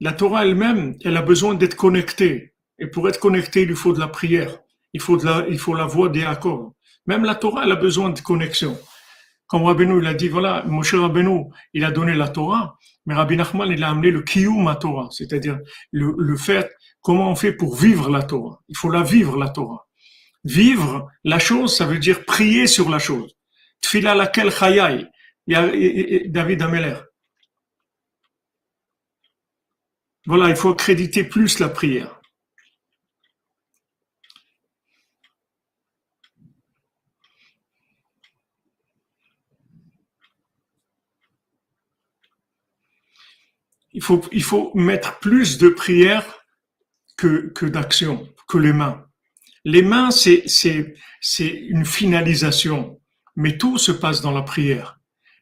La Torah elle-même, elle a besoin d'être connectée. Et pour être connectée, il lui faut de la prière. Il faut, de la, il faut la voix des accords. Même la Torah, elle a besoin de connexion. Comme Rabbeinu, il a dit, voilà, Moshe Rabbeinu, il a donné la Torah, mais Rabbi Nachman, il a amené le kiyum à Torah, c'est-à-dire le, le fait, comment on fait pour vivre la Torah. Il faut la vivre, la Torah. Vivre la chose, ça veut dire prier sur la chose. Tfila laquelle chayai. David Ameller. Voilà, il faut accréditer plus la prière. il faut, mettre plus de prière que, que d'action, que les mains. Les mains, c'est une finalisation, mais tout se passe dans la prière.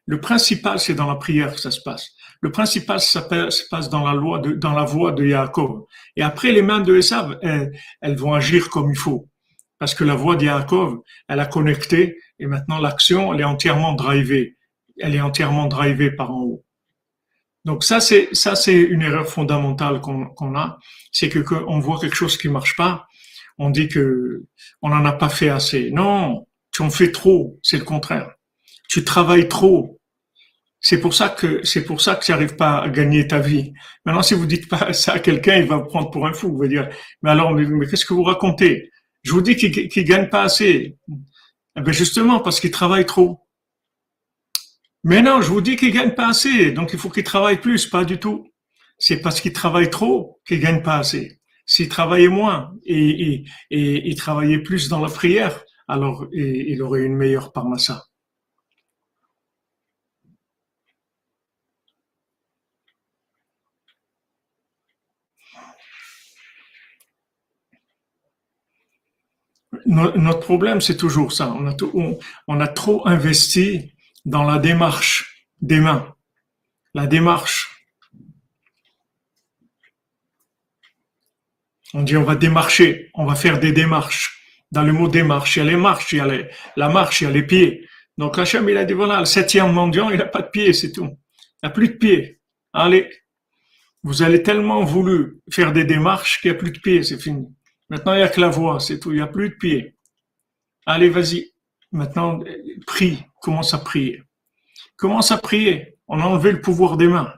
Le principal, c'est dans la prière que ça se passe. Le principal, ça se passe dans la loi de, dans la voie de Yaakov. Et après, les mains de Esav, elles, vont agir comme il faut. Parce que la voix de Yaakov, elle a connecté, et maintenant l'action, elle est entièrement drivée. Elle est entièrement drivée par en haut. Donc ça c'est ça c'est une erreur fondamentale qu'on a, c'est que quand on voit quelque chose qui marche pas, on dit que on n'en a pas fait assez. Non, tu en fais trop, c'est le contraire. Tu travailles trop. C'est pour ça que c'est pour ça que tu n'arrives pas à gagner ta vie. Maintenant, si vous dites pas ça à quelqu'un, il va vous prendre pour un fou. Vous va dire, mais alors, mais, qu'est-ce que vous racontez? Je vous dis qu'il ne gagne pas assez. Eh ben justement, parce qu'il travaille trop. Mais non, je vous dis qu'il gagne pas assez, donc il faut qu'il travaille plus, pas du tout. C'est parce qu'il travaille trop qu'il gagne pas assez. S'il travaillait moins et, et, et, travaillait plus dans la prière, alors il aurait une meilleure parmassa. Notre problème, c'est toujours ça. On a, trop investi dans la démarche des mains. La démarche. On dit on va démarcher, on va faire des démarches. Dans le mot démarche, il y a les marches, il y a la marche, il y a les pieds. Donc Hachem, il a dit voilà, le septième mendiant, il n'a pas de pieds, c'est tout. Il n'a plus de pieds. Allez, vous avez tellement voulu faire des démarches qu'il n'y a plus de pieds, c'est fini. Maintenant, il n'y a que la voix, c'est tout, il n'y a plus de pieds. Allez, vas-y. Maintenant, prie, commence à prier. Commence à prier. On a enlevé le pouvoir des mains.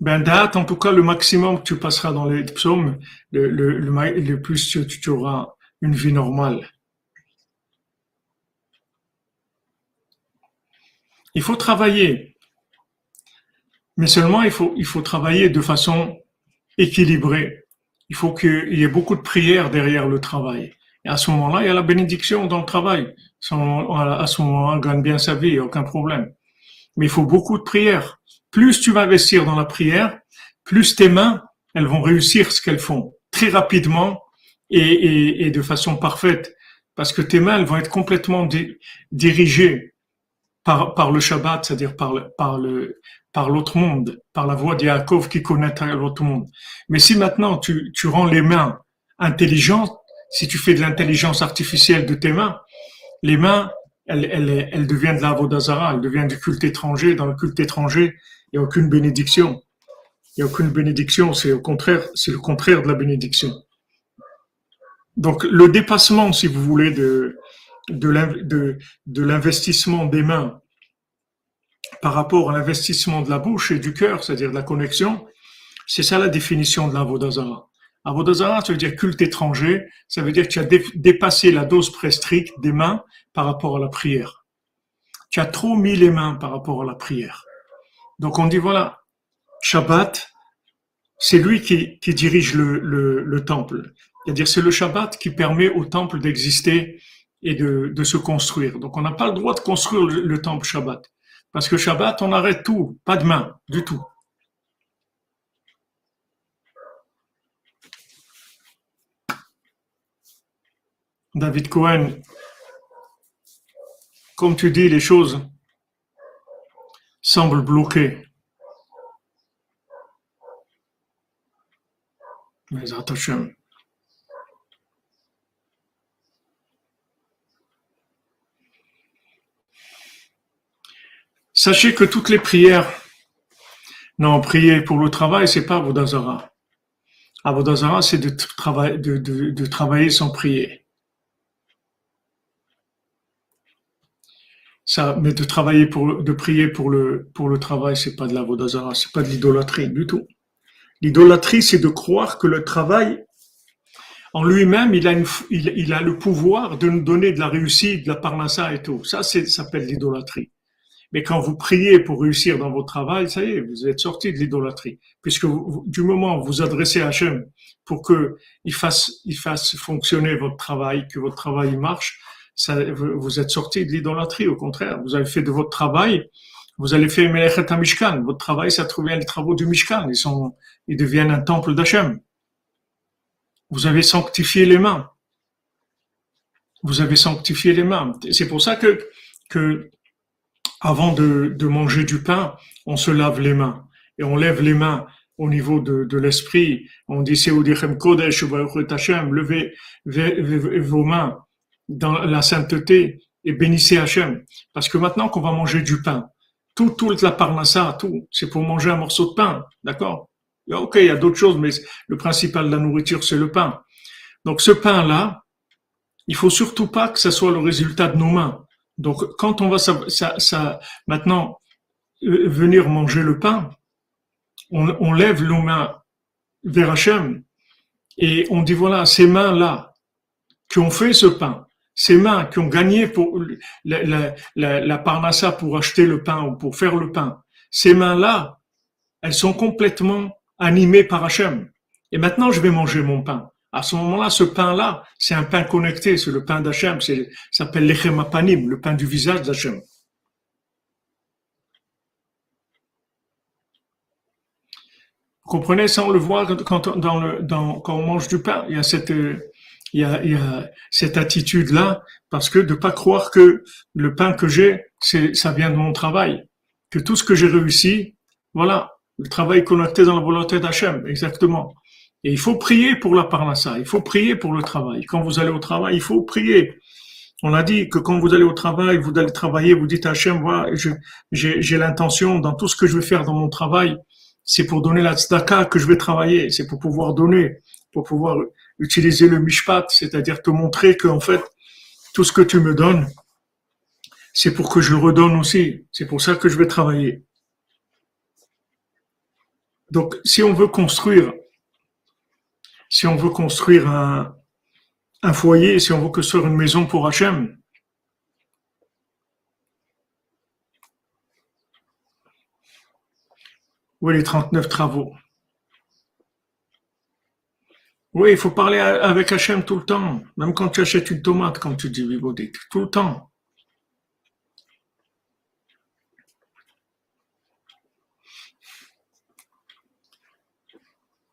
Ben date, en tout cas, le maximum que tu passeras dans les psaumes, le, plus tu auras une vie normale. Il faut travailler. Mais seulement, il faut, il faut travailler de façon équilibrée. Il faut qu'il y ait beaucoup de prières derrière le travail. Et à ce moment-là, il y a la bénédiction dans le travail. À ce moment-là, on gagne bien sa vie, aucun problème. Mais il faut beaucoup de prières. Plus tu vas investir dans la prière, plus tes mains, elles vont réussir ce qu'elles font très rapidement et, de façon parfaite. Parce que tes mains, elles vont être complètement dirigées par, par le Shabbat, c'est-à-dire par par le, par l'autre monde, par la voix d'Yaakov qui connaît l'autre monde. Mais si maintenant tu, tu rends les mains intelligentes, si tu fais de l'intelligence artificielle de tes mains, les mains, elles, elles, elles deviennent de la Vodazara, elles deviennent du culte étranger. Dans le culte étranger, il n'y a aucune bénédiction. Il n'y a aucune bénédiction, c'est au contraire, c'est le contraire de la bénédiction. Donc le dépassement, si vous voulez, de, de, l'investissement des mains par rapport à l'investissement de la bouche et du cœur, c'est-à-dire de la connexion, c'est ça la définition de l'avodazara. Avodazara, ça veut dire culte étranger, ça veut dire que tu as dépassé la dose prescrite des mains par rapport à la prière. Tu as trop mis les mains par rapport à la prière. Donc on dit voilà, Shabbat, c'est lui qui, dirige le, temple. C'est-à-dire c'est le Shabbat qui permet au temple d'exister et de, se construire. Donc on n'a pas le droit de construire le temple Shabbat. Parce que Shabbat, on arrête tout, pas de main, du tout. David Cohen, comme tu dis, les choses semblent bloquées. Mais attention. Sachez que toutes les prières, non, prier pour le travail, c'est pas Avodazara. Avodazara, c'est de, de travailler sans prier. Ça, mais de travailler de prier pour le, pour le travail, c'est pas de la vodazara, c'est pas de l'idolâtrie du tout. L'idolâtrie, c'est de croire que le travail, en lui-même, il a le pouvoir de nous donner de la réussite, de la parnassa et tout. Ça, ça s'appelle l'idolâtrie. Mais quand vous priez pour réussir dans votre travail, ça y est, vous êtes sorti de l'idolâtrie. Puisque du moment où vous adressez à Hachem pour que il fasse, il fasse fonctionner votre travail, que votre travail marche, vous êtes sorti de l'idolâtrie, au contraire, vous avez fait de votre travail, vous allez faire Melechet Mishkan. Votre travail, ça trouve les travaux du Mishkan. Ils sont, ils deviennent un temple d'Hachem. Vous avez sanctifié les mains. Vous avez sanctifié les mains. C'est pour ça que, que, avant de, de manger du pain, on se lave les mains. Et on lève les mains au niveau de, de l'esprit. On dit, c'est Kodesh, levez vos mains dans la sainteté et bénissez Hachem. Parce que maintenant qu'on va manger du pain, tout, toute la parnassa, tout, c'est pour manger un morceau de pain, d'accord? Ok, il y a d'autres choses, mais le principal de la nourriture, c'est le pain. Donc ce pain-là, il faut surtout pas que ça soit le résultat de nos mains. Donc quand on va maintenant euh, venir manger le pain, on, lève nos mains vers Hachem et on dit voilà, ces mains-là qui ont fait ce pain, ces mains qui ont gagné pour la, la, la, parnassa pour acheter le pain ou pour faire le pain, ces mains-là, elles sont complètement animées par Hachem. Et maintenant, je vais manger mon pain. À ce moment-là, ce pain-là, c'est un pain connecté, c'est le pain d'Hachem, ça s'appelle l'Echem Apanim, le pain du visage d'Hachem. Vous comprenez ça, on le voit quand, on mange du pain, il y a cette, il y a, cette attitude-là, parce que de pas croire que le pain que j'ai, ça vient de mon travail, que tout ce que j'ai réussi, voilà, le travail connecté dans la volonté d'Hachem, exactement. Et il faut prier pour la parnassa, il faut prier pour le travail. Quand vous allez au travail, il faut prier. On a dit que quand vous allez au travail, vous allez travailler, vous dites à Hachem, voilà, j'ai, l'intention dans tout ce que je vais faire dans mon travail, c'est pour donner la tzedaka que je vais travailler, c'est pour pouvoir donner, pour pouvoir utiliser le mishpat, c'est-à-dire te montrer que fait tout ce que tu me donnes, c'est pour que je redonne aussi. C'est pour ça que je vais travailler. Donc, si on veut construire, si on veut construire un, foyer, si on veut construire une maison pour Hachem, où est les 39 travaux? Oui, il faut parler avec Hachem tout le temps. Même quand tu achètes une tomate, comme tu dis, Vibodit, tout le temps.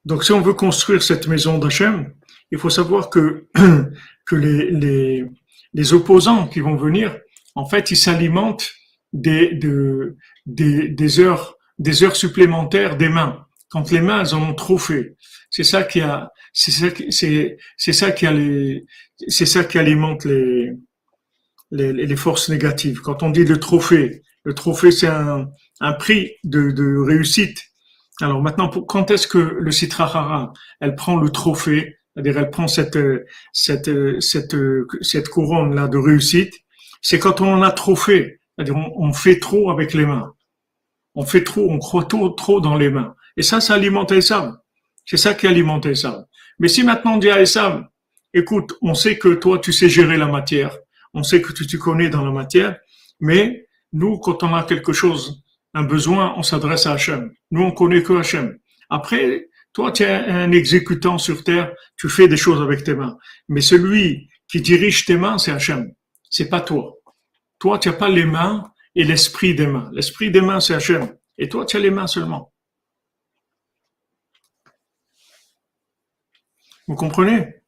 Donc, si on veut construire cette maison d'Hachem, il faut savoir que, que les, les, les, opposants qui vont venir, en fait, ils s'alimentent des, de, des, des, heures, des heures supplémentaires des mains. Quand les mains, ont trop fait. C'est ça qui a, c'est ça, c'est, c'est ça qui a les, c'est ça qui alimente les, les, forces négatives. Quand on dit le trophée, le trophée c'est un, un prix de réussite. Alors maintenant, quand est-ce que le Citrahara, elle prend le trophée, c'est-à-dire elle prend cette, cette, cette, cette couronne là de réussite, c'est quand on en a trop fait, c'est-à-dire on, fait trop avec les mains, on fait trop, on croit trop, trop dans les mains, et ça, ça alimente ça. C'est ça qui alimente ça. Mais si maintenant on dit à Esav, écoute, on sait que toi, tu sais gérer la matière, on sait que tu te connais dans la matière, mais nous, quand on a quelque chose, un besoin, on s'adresse à Hachem. Nous, on connaît que Hachem. Après, toi, tu es un exécutant sur terre, tu fais des choses avec tes mains. Mais celui qui dirige tes mains, c'est Hachem. C'est pas toi. Toi, tu n'as pas les mains et l'esprit des mains. L'esprit des mains, c'est Hachem. Et toi, tu as les mains seulement. Vous comprenez?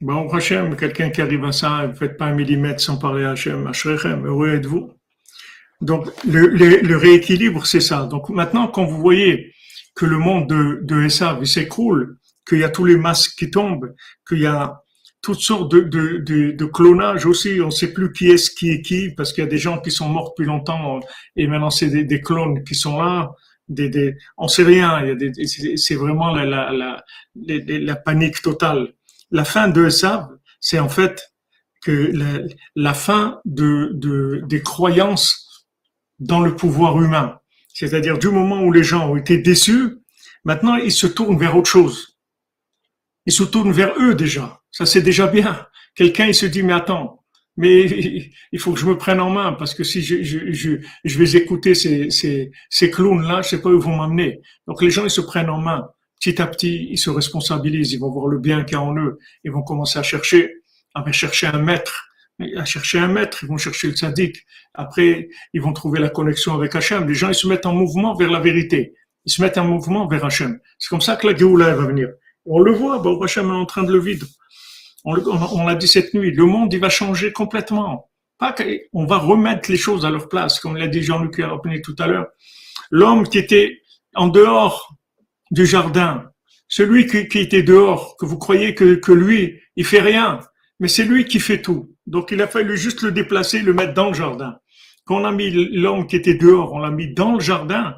Bon, Hachem, quelqu'un qui arrive à ça, ne faites pas un millimètre sans parler à Hachem, Hachem, heureux êtes-vous. Donc, le, le, rééquilibre, c'est ça. Donc, maintenant, quand vous voyez que le monde de, de Esav s'écroule, qu'il y a tous les masques qui tombent, qu'il y a toutes sortes de, de, de, de clonage aussi, on ne sait plus qui est qui est qui, parce qu'il y a des gens qui sont morts depuis longtemps, et maintenant c'est des, des clones qui sont là, des, des, on sait rien, c'est vraiment la, la, la, la, panique totale. La fin de Esav, c'est en fait que la, fin de, de, des croyances dans le pouvoir humain. C'est-à-dire du moment où les gens ont été déçus, maintenant ils se tournent vers autre chose. Ils se tournent vers eux déjà. Ça c'est déjà bien. Quelqu'un il se dit mais attends, mais il faut que je me prenne en main parce que si je, vais écouter ces, ces clowns-là, je sais pas où ils vont m'amener. Donc les gens ils se prennent en main. Petit à petit, ils se responsabilisent, ils vont voir le bien qu'il y a en eux, ils vont commencer à chercher, à chercher un maître, à chercher un maître, ils vont chercher le tzaddik. Après, ils vont trouver la connexion avec Hachem. Les gens, ils se mettent en mouvement vers la vérité. Ils se mettent en mouvement vers Hachem. C'est comme ça que la Géoula va venir. On le voit, bah, Hachem est en train de le vide. On, l'a dit cette nuit. Le monde, il va changer complètement. Pas on va remettre les choses à leur place, comme l'a dit Jean-Luc rappelé tout à l'heure. L'homme qui était en dehors du jardin, celui qui, qui, était dehors, que vous croyez que, que lui, il fait rien, mais c'est lui qui fait tout. Donc il a fallu juste le déplacer, le mettre dans le jardin. Quand on a mis l'homme qui était dehors, on l'a mis dans le jardin,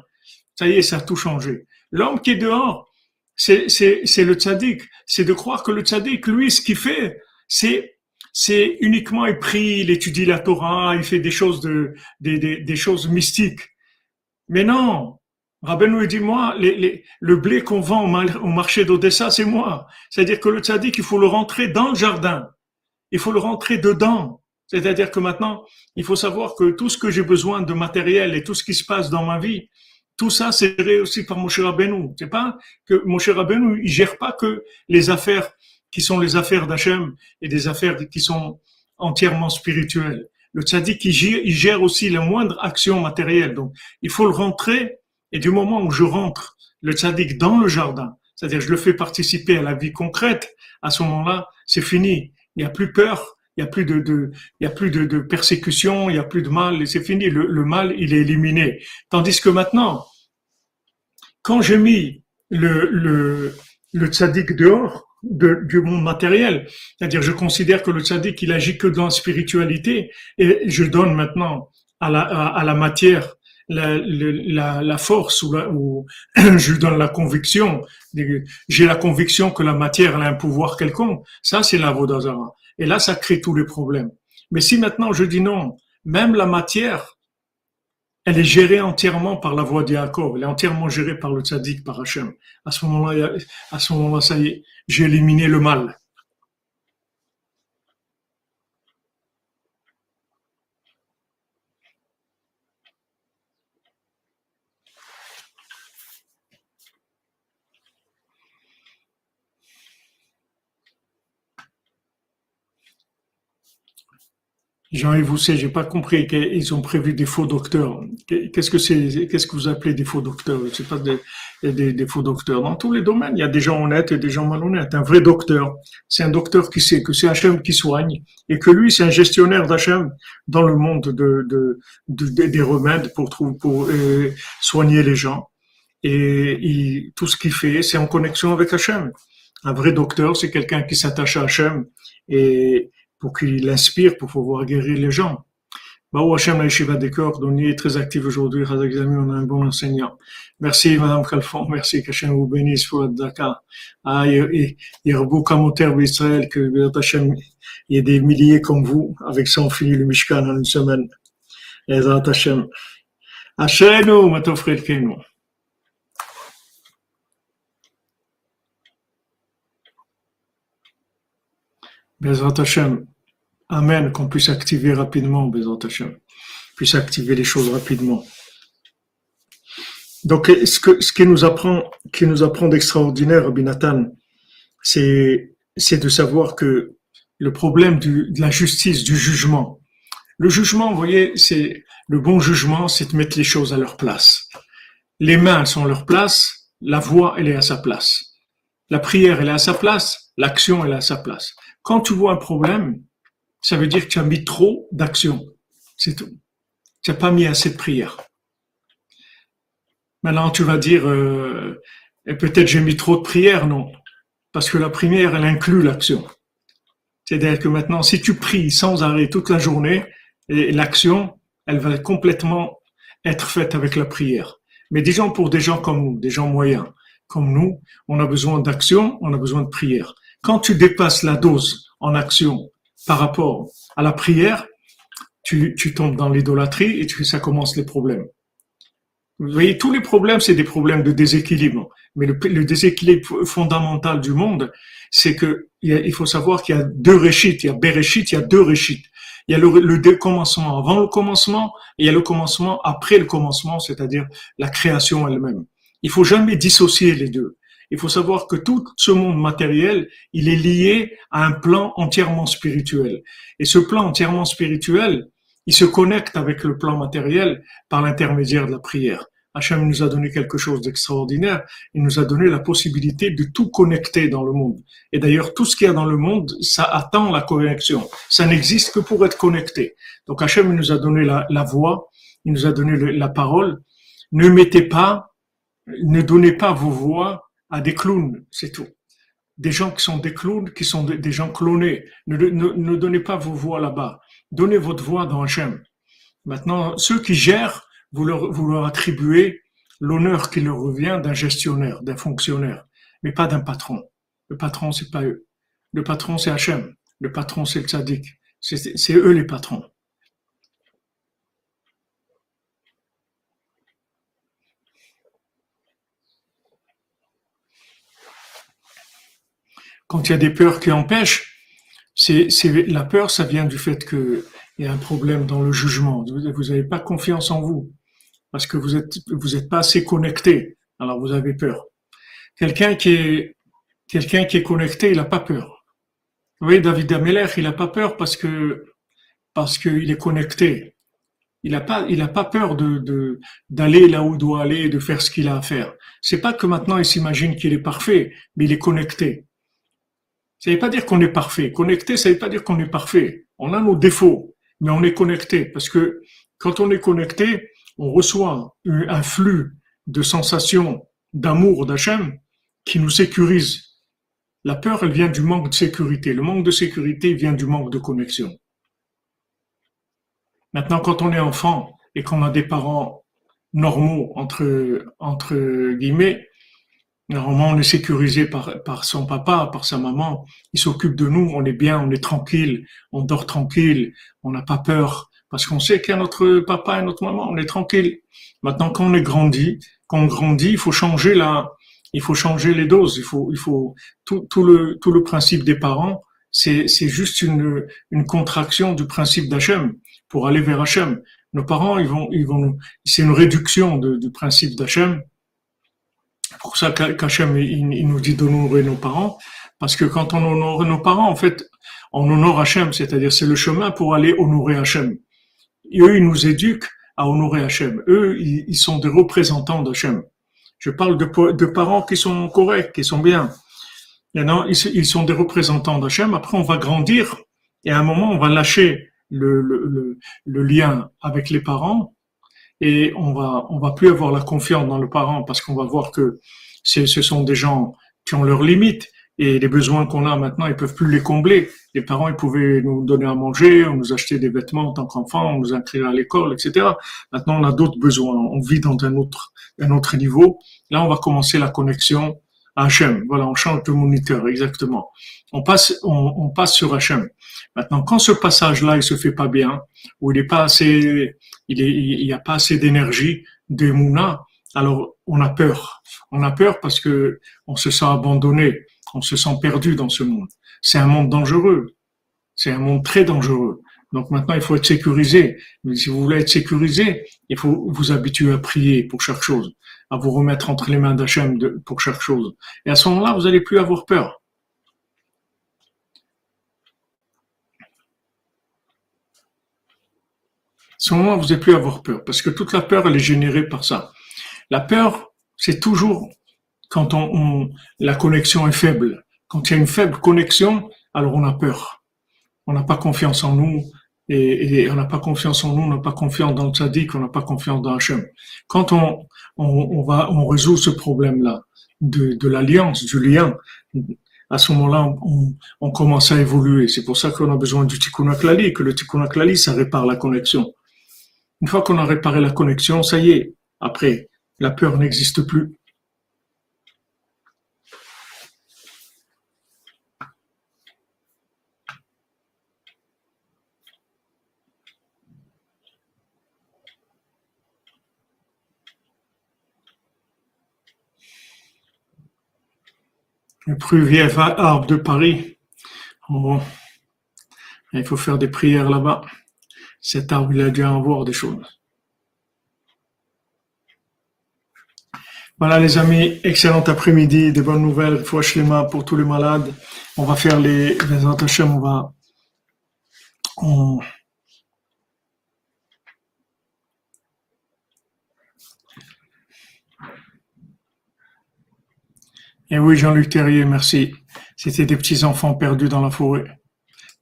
ça y est, ça a tout changé. L'homme qui est dehors, c'est, le tzaddik. C'est de croire que le tzaddik, lui, ce qu'il fait, c'est, c'est uniquement il prie, il étudie la Torah, il fait des choses de, des, des choses mystiques. Mais non, Rabbeinu dit moi, les, les, le blé qu'on vend au marché d'Odessa, c'est moi. C'est-à-dire que le tzaddik, il faut le rentrer dans le jardin il faut le rentrer dedans. C'est-à-dire que maintenant, il faut savoir que tout ce que j'ai besoin de matériel et tout ce qui se passe dans ma vie, tout ça, c'est aussi par Moshe Rabbeinu. C'est pas que Moshe Rabbeinu, il gère pas que les affaires qui sont les affaires d'Hachem et des affaires qui sont entièrement spirituelles. Le tzaddik, il gère, il gère aussi la moindre action matérielle. Donc, il faut le rentrer et du moment où je rentre le tzaddik dans le jardin, c'est-à-dire je le fais participer à la vie concrète, à ce moment-là, c'est fini il n'y a plus peur, il n'y a plus de, y a plus de, persécution, il n'y a plus de mal, et c'est fini. Le, mal, il est éliminé. Tandis que maintenant, quand j'ai mis le, le, tzaddik dehors de, du monde matériel, c'est-à-dire je considère que le tzaddik, il agit que dans la spiritualité, et je donne maintenant à, la matière la, la, la, force ou, ou je donne la conviction, j'ai la conviction que la matière a un pouvoir quelconque, ça c'est la Vodazara. Et là, ça crée tous les problèmes. Mais si maintenant je dis non, même la matière, elle est gérée entièrement par la voie d'Yaakov, elle est entièrement gérée par le tzaddik, par Hachem. À ce moment-là, à ce moment-là, ça y est, j'ai éliminé le mal. Jean-Yves Housset, j'ai pas compris qu'ils ont prévu des faux docteurs. Qu'est-ce que c'est, qu'est-ce que vous appelez des faux docteurs? C'est pas des, des, des, faux docteurs. Dans tous les domaines, il y a des gens honnêtes et des gens malhonnêtes. Un vrai docteur, c'est un docteur qui sait que c'est Hachem qui soigne et que lui, c'est un gestionnaire d'Hachem dans le monde de, de, des remèdes pour, pour euh, soigner les gens. Et tout ce qu'il fait, c'est en connexion avec Hachem. Un vrai docteur, c'est quelqu'un qui s'attache à Hachem et, pour qu'il inspire, pour pouvoir guérir les gens. Baou Hashem, la Yeshiva des cordonniers est très active aujourd'hui. on a un bon enseignant. Merci, Madame Calfon. Merci, qu'Hachem vous bénisse pour Dakar. Ah, il y a beaucoup de d'Israël, que Hashem, il y a des milliers comme vous, avec son fils, le Mishkan, en une semaine. Ezrat Hashem. Hashenu, matofred kenu. Bezrat Hashem. Amen, qu'on puisse activer rapidement, Bézant puisse activer les choses rapidement. Donc, ce, que, ce qui nous apprend, qui nous apprend d'extraordinaire, Rabbi c'est, c'est de savoir que le problème de la justice, du jugement. Le jugement, vous voyez, c'est, le bon jugement, c'est de mettre les choses à leur place. Les mains sont à leur place, la voix, elle est à sa place. La prière, elle est à sa place, l'action, elle est à sa place. Quand tu vois un problème, ça veut dire que tu as mis trop d'action. C'est tout. Tu n'as pas mis assez de prière. Maintenant, tu vas dire, euh, peut-être j'ai mis trop de prière, non. Parce que la prière, elle inclut l'action. C'est-à-dire que maintenant, si tu pries sans arrêt toute la journée, l'action, elle va complètement être faite avec la prière. Mais disons pour des gens comme nous, des gens moyens comme nous, on a besoin d'action, on a besoin de prière. Quand tu dépasses la dose en action par rapport à la prière, tu, tu tombes dans l'idolâtrie et tu, ça commence les problèmes. Vous voyez, tous les problèmes, c'est des problèmes de déséquilibre. Mais le, le déséquilibre fondamental du monde, c'est que il, faut savoir qu'il y a deux réchites. Il y a Bereshit, il y a deux réchites. Il y a le, le commencement avant le commencement et il y a le commencement après le commencement, c'est-à-dire la création elle-même. Il faut jamais dissocier les deux. Il faut savoir que tout ce monde matériel, il est lié à un plan entièrement spirituel. Et ce plan entièrement spirituel, il se connecte avec le plan matériel par l'intermédiaire de la prière. Hachem nous a donné quelque chose d'extraordinaire. Il nous a donné la possibilité de tout connecter dans le monde. Et d'ailleurs, tout ce qu'il y a dans le monde, ça attend la connexion. Ça n'existe que pour être connecté. Donc Hachem nous a donné la, la voix, il nous a donné la parole. Ne mettez pas, ne donnez pas vos voix à des clowns, c'est tout. Des gens qui sont des clowns, qui sont des, gens clonés. Ne, ne, ne donnez pas vos voix là-bas. Donnez votre voix dans Hachem. Maintenant, ceux qui gèrent, vous leur, attribuez l'honneur qui leur revient d'un gestionnaire, d'un fonctionnaire, mais pas d'un patron. Le patron, c'est pas eux. Le patron, c'est Hachem. Le patron, c'est le tzaddik. C'est eux les patrons. Quand il y a des peurs qui empêchent, c'est la peur, ça vient du fait qu'il y a un problème dans le jugement. Vous n'avez pas confiance en vous parce que vous êtes vous êtes pas assez connecté. Alors vous avez peur. Quelqu'un qui est quelqu'un qui est connecté, il n'a pas peur. Vous voyez, David Ameller, il n'a pas peur parce que parce qu'il est connecté. Il n'a pas il a pas peur de d'aller là où il doit aller de faire ce qu'il a à faire. C'est pas que maintenant il s'imagine qu'il est parfait, mais il est connecté. Ça ne veut pas dire qu'on est parfait. Connecté, ça ne veut pas dire qu'on est parfait. On a nos défauts, mais on est connecté parce que quand on est connecté, on reçoit un flux de sensations d'amour d'Hachem qui nous sécurise. La peur, elle vient du manque de sécurité. Le manque de sécurité vient du manque de connexion. Maintenant, quand on est enfant et qu'on a des parents normaux, entre, entre guillemets, normalement on est sécurisé par, par son papa, par sa maman, il s'occupe de nous, on est bien, on est tranquille, on dort tranquille, on n'a pas peur, parce qu'on sait qu'il y a notre papa et notre maman, on est tranquille. Maintenant, quand on est grandi, quand on grandit, il faut changer la, il faut changer les doses. Il faut, il faut tout, tout le tout le principe des parents, c'est c'est juste une une contraction du principe d'Hachem pour aller vers Hachem. Nos parents, ils vont ils vont c'est une réduction du principe d'Hachem. Pour ça qu'Hachem il, nous dit d'honorer nos parents, parce que quand on honore nos parents, en fait, on honore Hachem, c'est-à-dire c'est le chemin pour aller honorer Hachem eux, ils nous éduquent à honorer Hachem. Eux, ils, sont des représentants d'Hachem. Je parle de, parents qui sont corrects, qui sont bien. Maintenant, ils, sont des représentants d'Hachem. Après, on va grandir et à un moment, on va lâcher le, lien avec les parents et on va, on va plus avoir la confiance dans le parent parce qu'on va voir que ce sont des gens qui ont leurs limites et les besoins qu'on a maintenant, ils peuvent plus les combler. Les parents, ils pouvaient nous donner à manger, on nous acheter des vêtements en tant qu'enfants, on nous inscrire à l'école, etc. Maintenant, on a d'autres besoins. On vit dans un autre, un autre niveau. Là, on va commencer la connexion à Hachem. Voilà, on change de moniteur, exactement. On passe, on, on passe sur Hachem. Maintenant, quand ce passage-là, il se fait pas bien, ou il est pas assez, il est, il y a pas assez d'énergie, d'émouna, alors on a peur. On a peur parce que on se sent abandonné on se sent perdu dans ce monde. C'est un monde dangereux. C'est un monde très dangereux. Donc maintenant, il faut être sécurisé. Mais si vous voulez être sécurisé, il faut vous habituer à prier pour chaque chose, à vous remettre entre les mains d'Hachem pour chaque chose. Et à ce moment-là, vous n'allez plus avoir peur. Ce moment, vous n'allez plus avoir peur, parce que toute la peur, elle est générée par ça. La peur, c'est toujours quand on, la connexion est faible. Quand il y a une faible connexion, alors on a peur. On n'a pas confiance en nous, et, on n'a pas confiance en nous, on n'a pas confiance dans le tzaddik, on n'a pas confiance dans Hachem. Quand on, on, va, on résout ce problème-là de, de l'alliance, du lien, à ce moment-là, on, commence à évoluer. C'est pour ça qu'on a besoin du tikkun aklali, que le tikkun aklali, ça répare la connexion. Une fois qu'on a réparé la connexion, ça y est. Après, la peur n'existe plus. le plus vieux arbre de Paris. Oh, il faut faire des prières là-bas. Cet arbre, il a dû en voir des choses. Voilà les amis, excellent après-midi, des bonnes nouvelles, foi pour tous les malades. On va faire les, les on va, Et oui, Jean-Luc Terrier, merci. C'était des petits enfants perdus dans la forêt.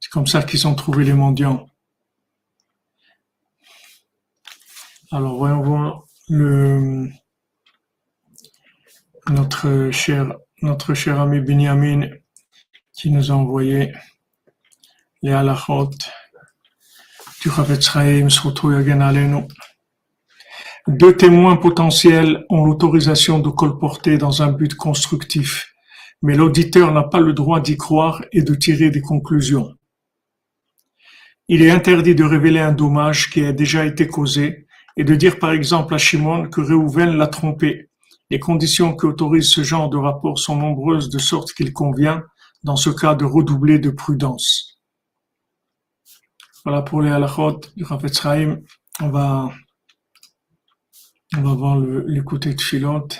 C'est comme ça qu'ils ont trouvé les mendiants. Alors, voyons voir le, notre cher, notre cher ami Benjamin qui nous a envoyé les halachot du. Deux témoins potentiels ont l'autorisation de colporter dans un but constructif, mais l'auditeur n'a pas le droit d'y croire et de tirer des conclusions. Il est interdit de révéler un dommage qui a déjà été causé et de dire par exemple à Shimon que Réhouven l'a trompé. Les conditions qui autorisent ce genre de rapport sont nombreuses de sorte qu'il convient, dans ce cas, de redoubler de prudence. Voilà pour les halachot du On va on va voir côté de filote.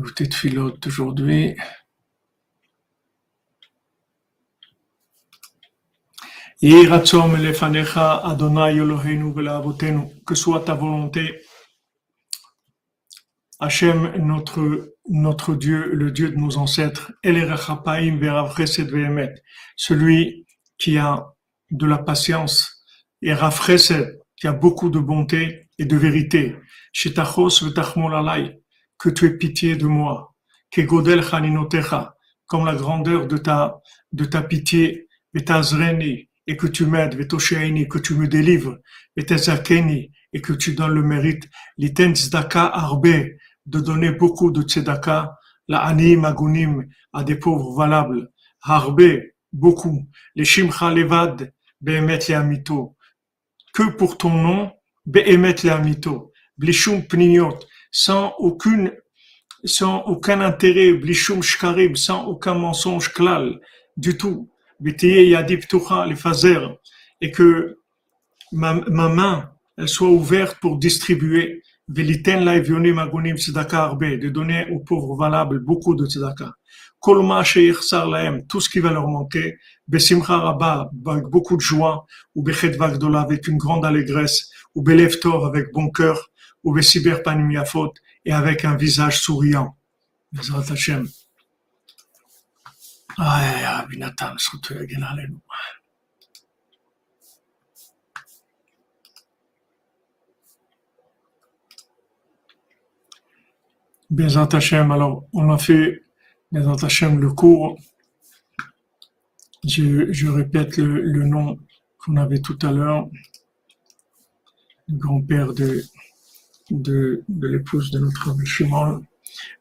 Côté de filote d'aujourd'hui. Que soit ta volonté, Hachem, notre, notre Dieu, le Dieu de nos ancêtres, celui qui a de la patience, et qui a beaucoup de bonté et de vérité. Que tu aies pitié de moi. Comme la grandeur de ta, de ta pitié, et ta et que tu m'aides, que tu me délivres, et que tu donnes le mérite, l'iten tzedaka arbe, de donner beaucoup de tzedaka, la ani magunim, à des pauvres valables, arbe, beaucoup, les shimcha levad, be'emet amito, que pour ton nom, be'emet amito, blishum pniot, sans aucune, sans aucun intérêt, sans aucun mensonge klal, du tout, et que ma, ma main elle soit ouverte pour distribuer. De donner aux pauvres valables beaucoup de tzedaka. Tout ce qui va leur manquer, avec beaucoup de joie, ou avec une grande allégresse, ou avec bon cœur, ou et avec un visage souriant. Ah, binatang sutu ginalin. Bezat Hashem, alors on a fait Bezat Hashem le cours. Je, répète le, le nom qu'on avait tout à l'heure, grand-père de, de, l'épouse de notre ami Shimon.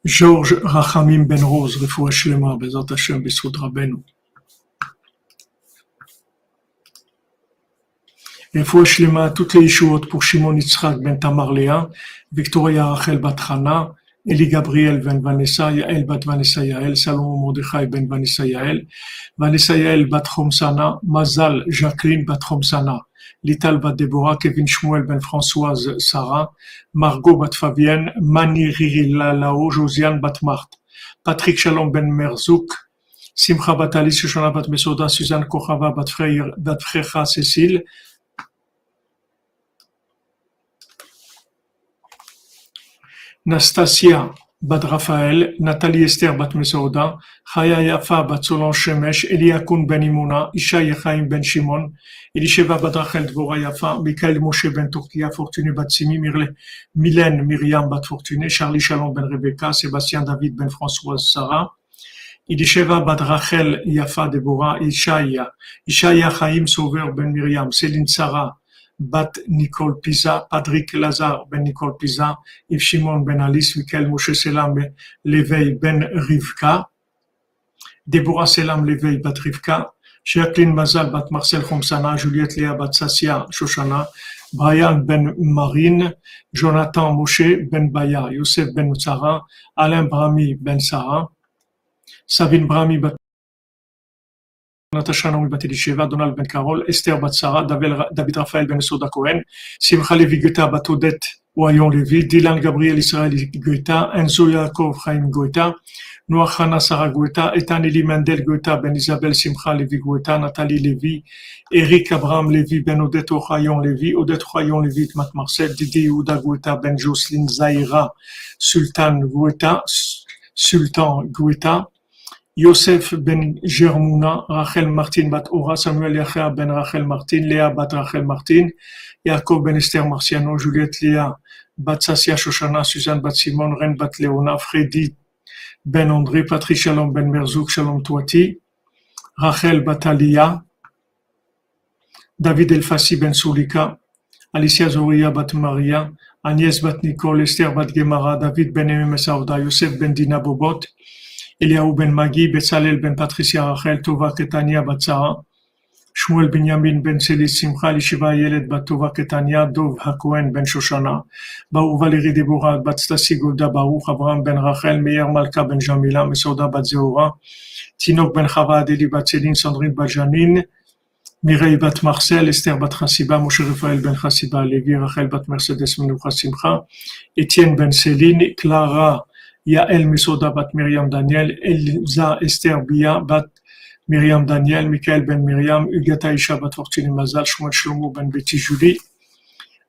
Georges Rachamim Ben Rose, Refoua Shlema, Bezat Hashem, Bessoud Rabbeinu. Refoua Shlema, toutes les Yeshuot pour Shimon Yitzhak Ben Tamar Léa, Victoria Rachel Batrana, Eli Gabriel ben Vanessa, Yael bat Vanessa Yael, Salomon Mordechai ben Vanessa Yael, Vanessa Yael bat Chomsana, Mazal Jacqueline bat Chomsana, Lital bat Deborah, Kevin Shmuel ben Françoise Sarah, Margot bat Fabienne, Mani Lao, Josiane bat Marthe, Patrick Shalom ben Merzouk, Simcha bat Alice, bat Mesoda, Suzanne Kochava bat Frecha Cécile, Nastasia bat Raphaël, Nathalie Esther bat Mesouda, Chaya Yafa bat Solon Shemesh, Eliakun ben Imuna, Isha Yechaim ben Shimon, Elisheva bat Rachel Dvora Yafa, Mikael Moshe ben Turkia, Fortuné bat Simi, Mylène Myriam bat Fortuné, Charlie Shalom ben Rebecca, Sébastien David ben Françoise Sarah, Elisheva bat Rachel Yafa Deborah, Ishaya, Ishaya Chaim Sauveur ben Myriam, Céline Sarah, Bat Nicole Pisa, Patrick Lazar ben Nicole Pisa, Yves Shimon ben Alice, Michael Moshe Selam Leveil ben Rivka, Deborah Selam Leveil bat Rivka, Jacqueline Mazal bat Marcel Khomsana, Juliette Léa bat Sassia Shoshana, Brian ben Marine, Jonathan Moshe ben Baya, Youssef ben Tzara, Alain Brami ben Sarah, Sabine Brami bat Natasha Naomi bat Elisheva, Donald ben Carol, Esther bat Sarah, David Raphaël ben Soda Cohen, Simcha Levi Goethe bat Odette Oyon Levi, Dylan Gabriel Israël Goethe, Enzo Yaakov Chaim Goethe, Noah Hana Sarah Goethe, Ethan Eli Mendel Goethe ben Isabelle Simcha Levi Goethe, Nathalie Levi, Eric Abraham Levi ben Odette Ochayon Levi, Odette Ochayon Levi Mat Marcel, Didi Goethe ben Jocelyn Zaira, Sultan Goethe, Sultan Goethe, Yosef ben Germouna, Rachel Martin bat Ora, Samuel Yachia ben Rachel Martin, Léa bat Rachel Martin, Yaakov ben Esther Marciano, Juliette Léa bat Sassia Shoshana, Suzanne bat Simon, Ren bat Léona, Freddy ben André, Patrick Shalom ben Merzouk, Shalom Touati, Rachel bat Alia, David Elfassi ben Soulika, Alicia Zoria bat Maria, Agnès bat Nicole, Esther bat Gemara, David ben Emem Yosef ben Dina Bobot, Eliaou ben Magi, Betzalel ben Patricia Rachel, Tova Ketania Batzara, Shmuel Binyamin ben Selit Simcha, Lishiva Yelet Tova Ketania, Dov Hakohen ben Shoshana, Baou Valérie Deborah bat Stasi Golda Baruch, Abraham ben Rachel, Meir Malka ben Jamila, Mesoda bat Zeora, Tinok ben Chava Adeli bat Céline, Sandrine bat Janine, Mireille bat Marcel, Esther bat Chassiba, Moshe Raphaël ben Chassiba, Lévi Rachel bat Mercedes Menoucha Simcha, Etienne ben Céline, Clara Yael Mesoda bat Miriam Daniel, Elza Esther Bia bat Miriam Daniel, Michael ben Miriam, Ugata Isha bat Fortune Mazal, Shmuel Shlomo ben Betty Julie,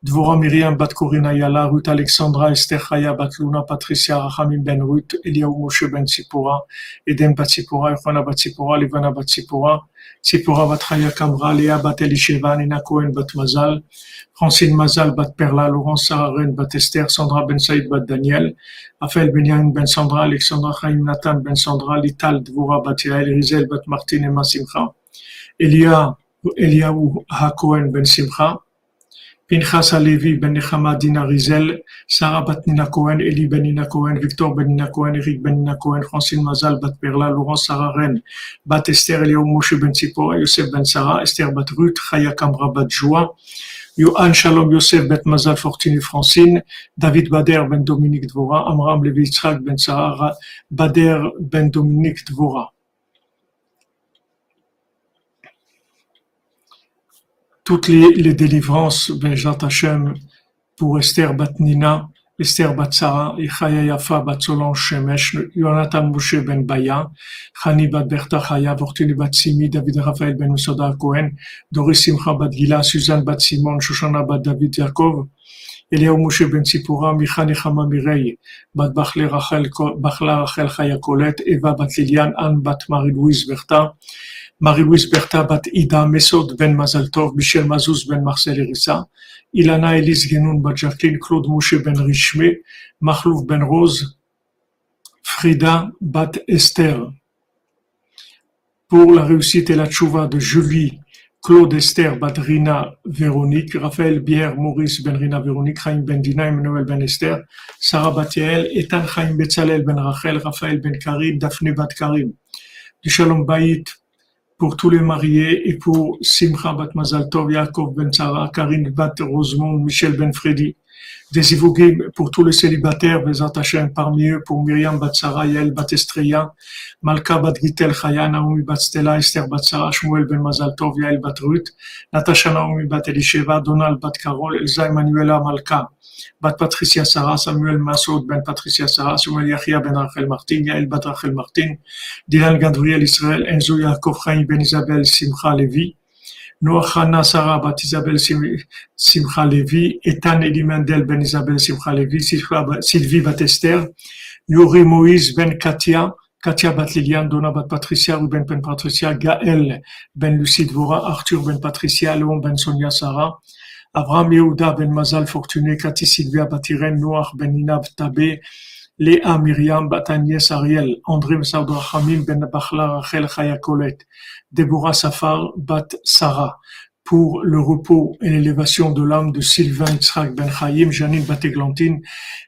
Dvora Miriam bat Corina Yala, Ruth Alexandra, Esther Chaya bat Luna, Patricia Rachamim ben Ruth, Eliaou Moshe ben Tzipora, Eden bat Tzipora, Yohana bat Tzipora, Livana bat Tzipora, Tzipora bat Kamra, Léa bat Elisheva, Nina Cohen bat Mazal, Francine Mazal bat Perla, Laurence Sararen bat Esther, Sandra Ben Saïd bat Daniel, Raphaël Benyamin Ben Sandra, Alexandra Chaim Nathan Ben Sandra, Lital Dvora bat Yael, Rizel bat Martin Emma Simcha, Elia, Eliaou HaKohen Ben Simcha, Pinchas Alevi Ben Nechama Dina Rizel, Sarah bat Nina Cohen, Eli Ben Nina Cohen, Victor Ben Nina Cohen, Eric Ben Nina Cohen, Francine Mazal bat Perla, Laurence Sararen, bat Esther Eliaou Moshe Ben Tzipora, Yosef Ben Sarah, Esther bat Ruth, Chaya Kamra bat Joa, Yohan Shalom Yosef Bet Mazal Fortuny Francine, David Bader Ben Dominique Dvora, Amram Levi Yitzhak Ben Sahara, Bader Ben Dominique Dvora. Toutes les, les délivrances, Ben Hashem, pour Esther Batnina, Esther bat Sarah, Chaya Yafa bat Solange Shemesh, Yonatan Moshe ben Baya, Chani bat Berta Chaya, Fortuny bat Simi, David Raphaël ben Usoda Cohen, Doris Simcha bat Gila, Suzanne bat Simon, Shoshana bat David Yaakov, Moshe ben Tzipora, Michani Chama Mirei, bat Bachla Rachel, Rachel Chaya Colette, Eva bat Liliane, Anne bat Marie-Louise Berta, Marie-Louise Bertha bat Ida Mesod ben Mazaltov, Michel Mazouz ben Marcel Erissa, Ilana Elise Genoun bat Jacqueline, Claude Mouche ben Richmé, Mahlouf ben Rose, Frida bat Esther. Pour la réussite et la tchouva de Julie, Claude Esther bat Rina Véronique, Raphaël Bière, Maurice ben Rina Véronique, Chaim ben Dina, Emmanuel ben Esther, Sarah bat Yael, Ethan Chaim Betzalel ben Rachel, Raphaël ben Karim, Daphne bat Karim. Du Shalom pour tous les mariés et pour Simcha Bat Mazal Tov, Yaakov Ben Karine Bat Rosemont, Michel Ben Freddy, des Ivugim pour tous les célibataires, Bezat Hashem, parmi eux pour Myriam Batsara, Yael Batestreya, Malka Bat Gitel Chaya, Naomi Bat Stella, Esther Batsara, Shmuel Ben Mazal Tov, Yael Bat Ruth, Natasha Naomi Bat Elisheva, Donald Bat Carol, Elsa Emanuela Malka, Bat Patricia Sarah, Samuel Masoud Ben Patricia Sarah, Samuel Yachia Ben Rachel Martin, Yael Bat Rachel Martin, Dylan Gadriel Israël, Enzo Yaakov Ben Isabel Simcha Levi, Noachana Sarah Bat Isabel Simcha Levi, Ethan Elimandel Ben Isabel Simcha Levi, Sylvie Bat Esther, Yuri Moïse Ben Katia, Katia Bat Lilian, Donna Bat Patricia, Ruben Ben Patricia, Gaël Ben Lucie Dvora, Arthur Ben Patricia, Léon Ben Sonia Sarah, Abraham Yehuda Ben Mazal Fortuné, Cathy Sylvia Batiren, Noach Ben Inab Tabé, Léa Myriam Bat Agnès Ariel, André Hamim Ben Bachla Rachel Chayakolet, Déborah Safar Bat Sarah, pour le repos et l'élévation de l'âme de Sylvain Yitzhak Ben Chaim, Janine Bat Eglantine,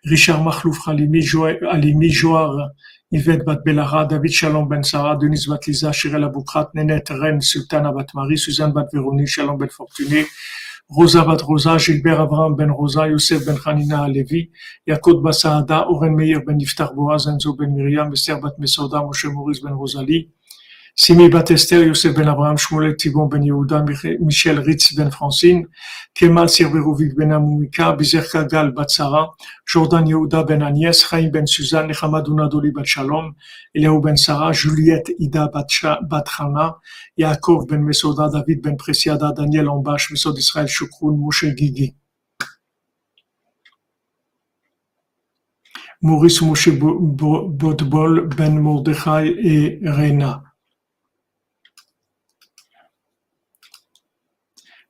Richard Machlouf Alimi, Alimi Joar, Yvette Bat Belara, David Shalom Ben Sarah, Denise Bat Liza, Shirel Aboukrat, Nenet Ren, Sultana Bat Marie, Suzanne Bat Véronique, Shalom Ben Fortuné, Rosa Bat Rosa, Gilbert Abraham Ben Rosa, Yosef Ben Hanina Alevi, Yaakov Basaada, Oren Meir Ben Iftar Boaz, Enzo Ben Miriam, Esther Bat Mesoda, Moshe Maurice Ben Rosalie, Simi Batester, Yosef Ben Abraham, Shmuel Tibon Ben Yehuda, Michel Ritz Ben Francine, Kemal Sirverovic Ben Amouika, Bizer Kagal Batsara, Jordan Yehuda Ben Agnès, Chaim Ben Suzanne, Nechamadouna Doli Bat Shalom, Eliaou Ben Sarah, Juliette Ida Bat Chana, Yaakov Ben Mesoda, David Ben Presiada, Daniel Ambash, Mesod Israël Shukroun, Moshe Gigi. Maurice Moshe Botbol, Ben Mordechai et Reina.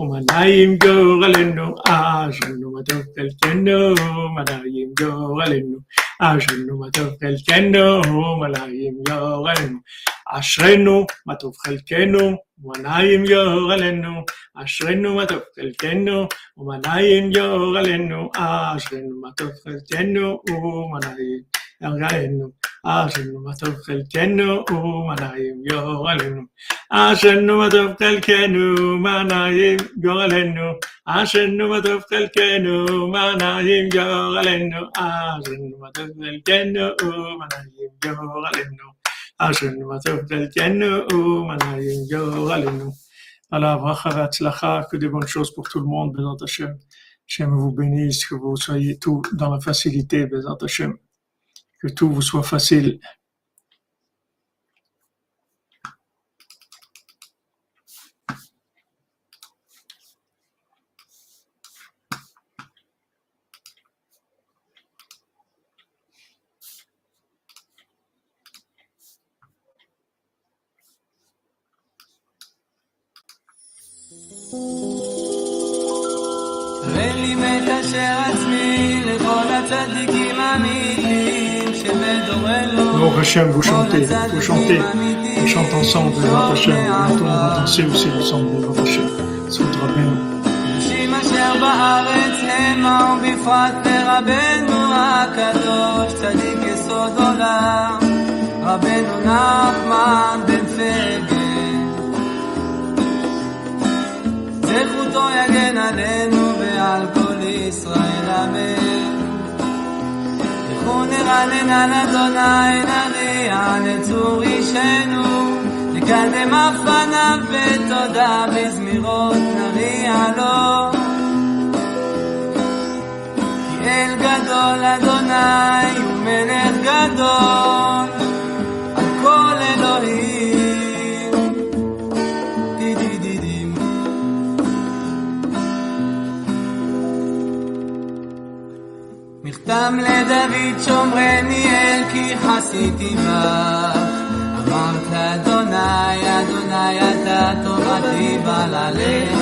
Umanaim Goralenu. Ashrenu Matov Chelkenu, Umanaim Goralenu. Ashrenu Matov Chelkenu, Umanaim Goralenu. אשרינו מה טוב חלקנו ומנעים יור עלינו אשרינו מה טוב חלקנו ומנעים יור עלינו אשרינו מה טוב חלקנו ומנעים יור עלינו אשרינו מה טוב חלקנו ומנעים יור עלינו אשרינו מה טוב חלקנו ומנעים יור עלינו אשרינו מה טוב חלקנו ומנעים יור עלינו אשרינו מה טוב חלקנו ומנעים יור עלינו Ashenu Allah, bracha que des bonnes choses pour tout le monde, Bezat Hashem. Hashem vous bénisse, que vous soyez tout dans la facilité, Bezat Hashem. que tout vous soit facile. Oh Hachem, vous chantez, vous chantez, on chante ensemble, Bezat Hachem, bientôt on va danser aussi ensemble, Bezat Hachem, זכות רבנו. נשים אשר בארץ המה ובפרט לרבנו הקדוש, צדיק יסוד עולם, רבנו נחמן בן פגל. זכותו יגן עלינו ועל כל ישראל אמן. נרנן על אדוני נריע לצור אישנו. נקדם אף פניו בתודה בזמירות נריע לו. כי אל גדול אדוני הוא מלך גדול מכתם לדוד שומרני אל כי חסיתי בך. אמרת אדוני אדוני אתה תורתי בעלליך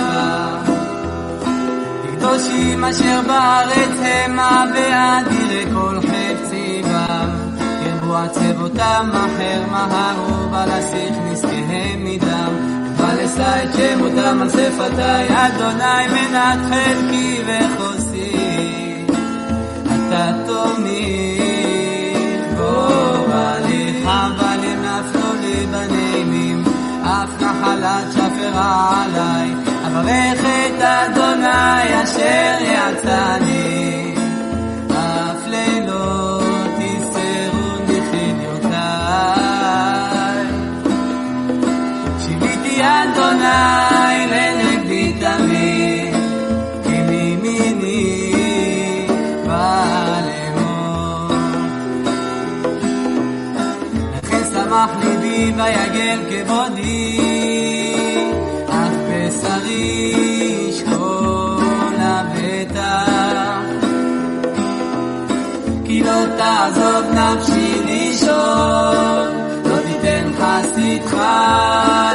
קדושים אשר בארץ המה ואדירי כל חפצי בם ירבו עצבותם אחר מהרו בלסיך נזקיהם מדם. אבל אשא את שמותם על שפתיי, אדוני מנת חלקי וחוסי, עליי, אברך את אדוני אשר יצאני, אף לילות יסרוני חיליותיי. שיביתי אדוני ויגל כבודי, אך בשרי ישכון לבטח. כי לא תעזוב נפשי לישון, לא תיתן חסידך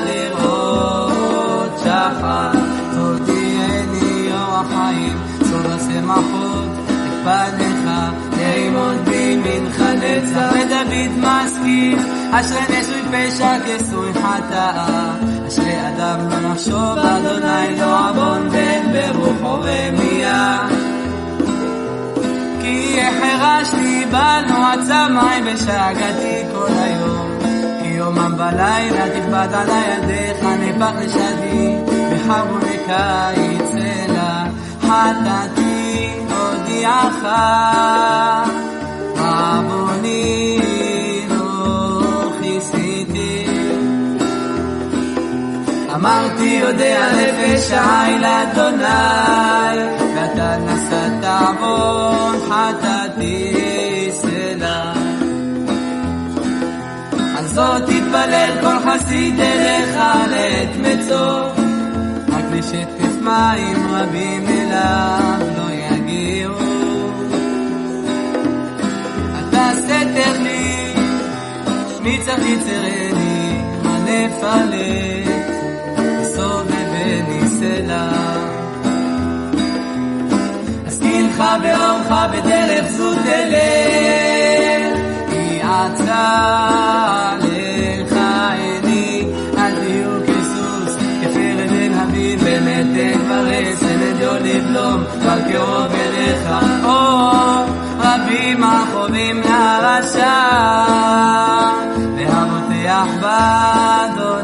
לראות שחר. צור תהייני יום החיים, צור השמחות את פניך, נעימות בימינך נצח. ודוד מזכיר, אשרי נשוי פשע כסוי חטאה, אשרי אדם לא נחשוב, אדוני לא עוון בן ברוחו רמייה. כי החרשתי בנו עצמי ושגעתי כל היום. כי יומם ולילה תכבד עלי ידיך נפח לשדי, בחרבונך יצא חטאתי הודיעך, עווני אמרתי יודע נפש העי לאדוני, ואתה נשאת עוון חטאתי סלע. על זאת תתפלל כל חסיד אליך לעת מצוא, רק לשטף מים רבים אליו לא יגיעו. אתה סתר לי, מצח יצרני, מה נפלט. סלע. אזכילך באורך בדרך זו תלך, כי עצה לך עיני, אל תהיו כסוס, כפרד בן הבין, במתק ברסן אדיו לבלום, אבל קרוב אליך, או רבים החובים לרשע, והמותח בדו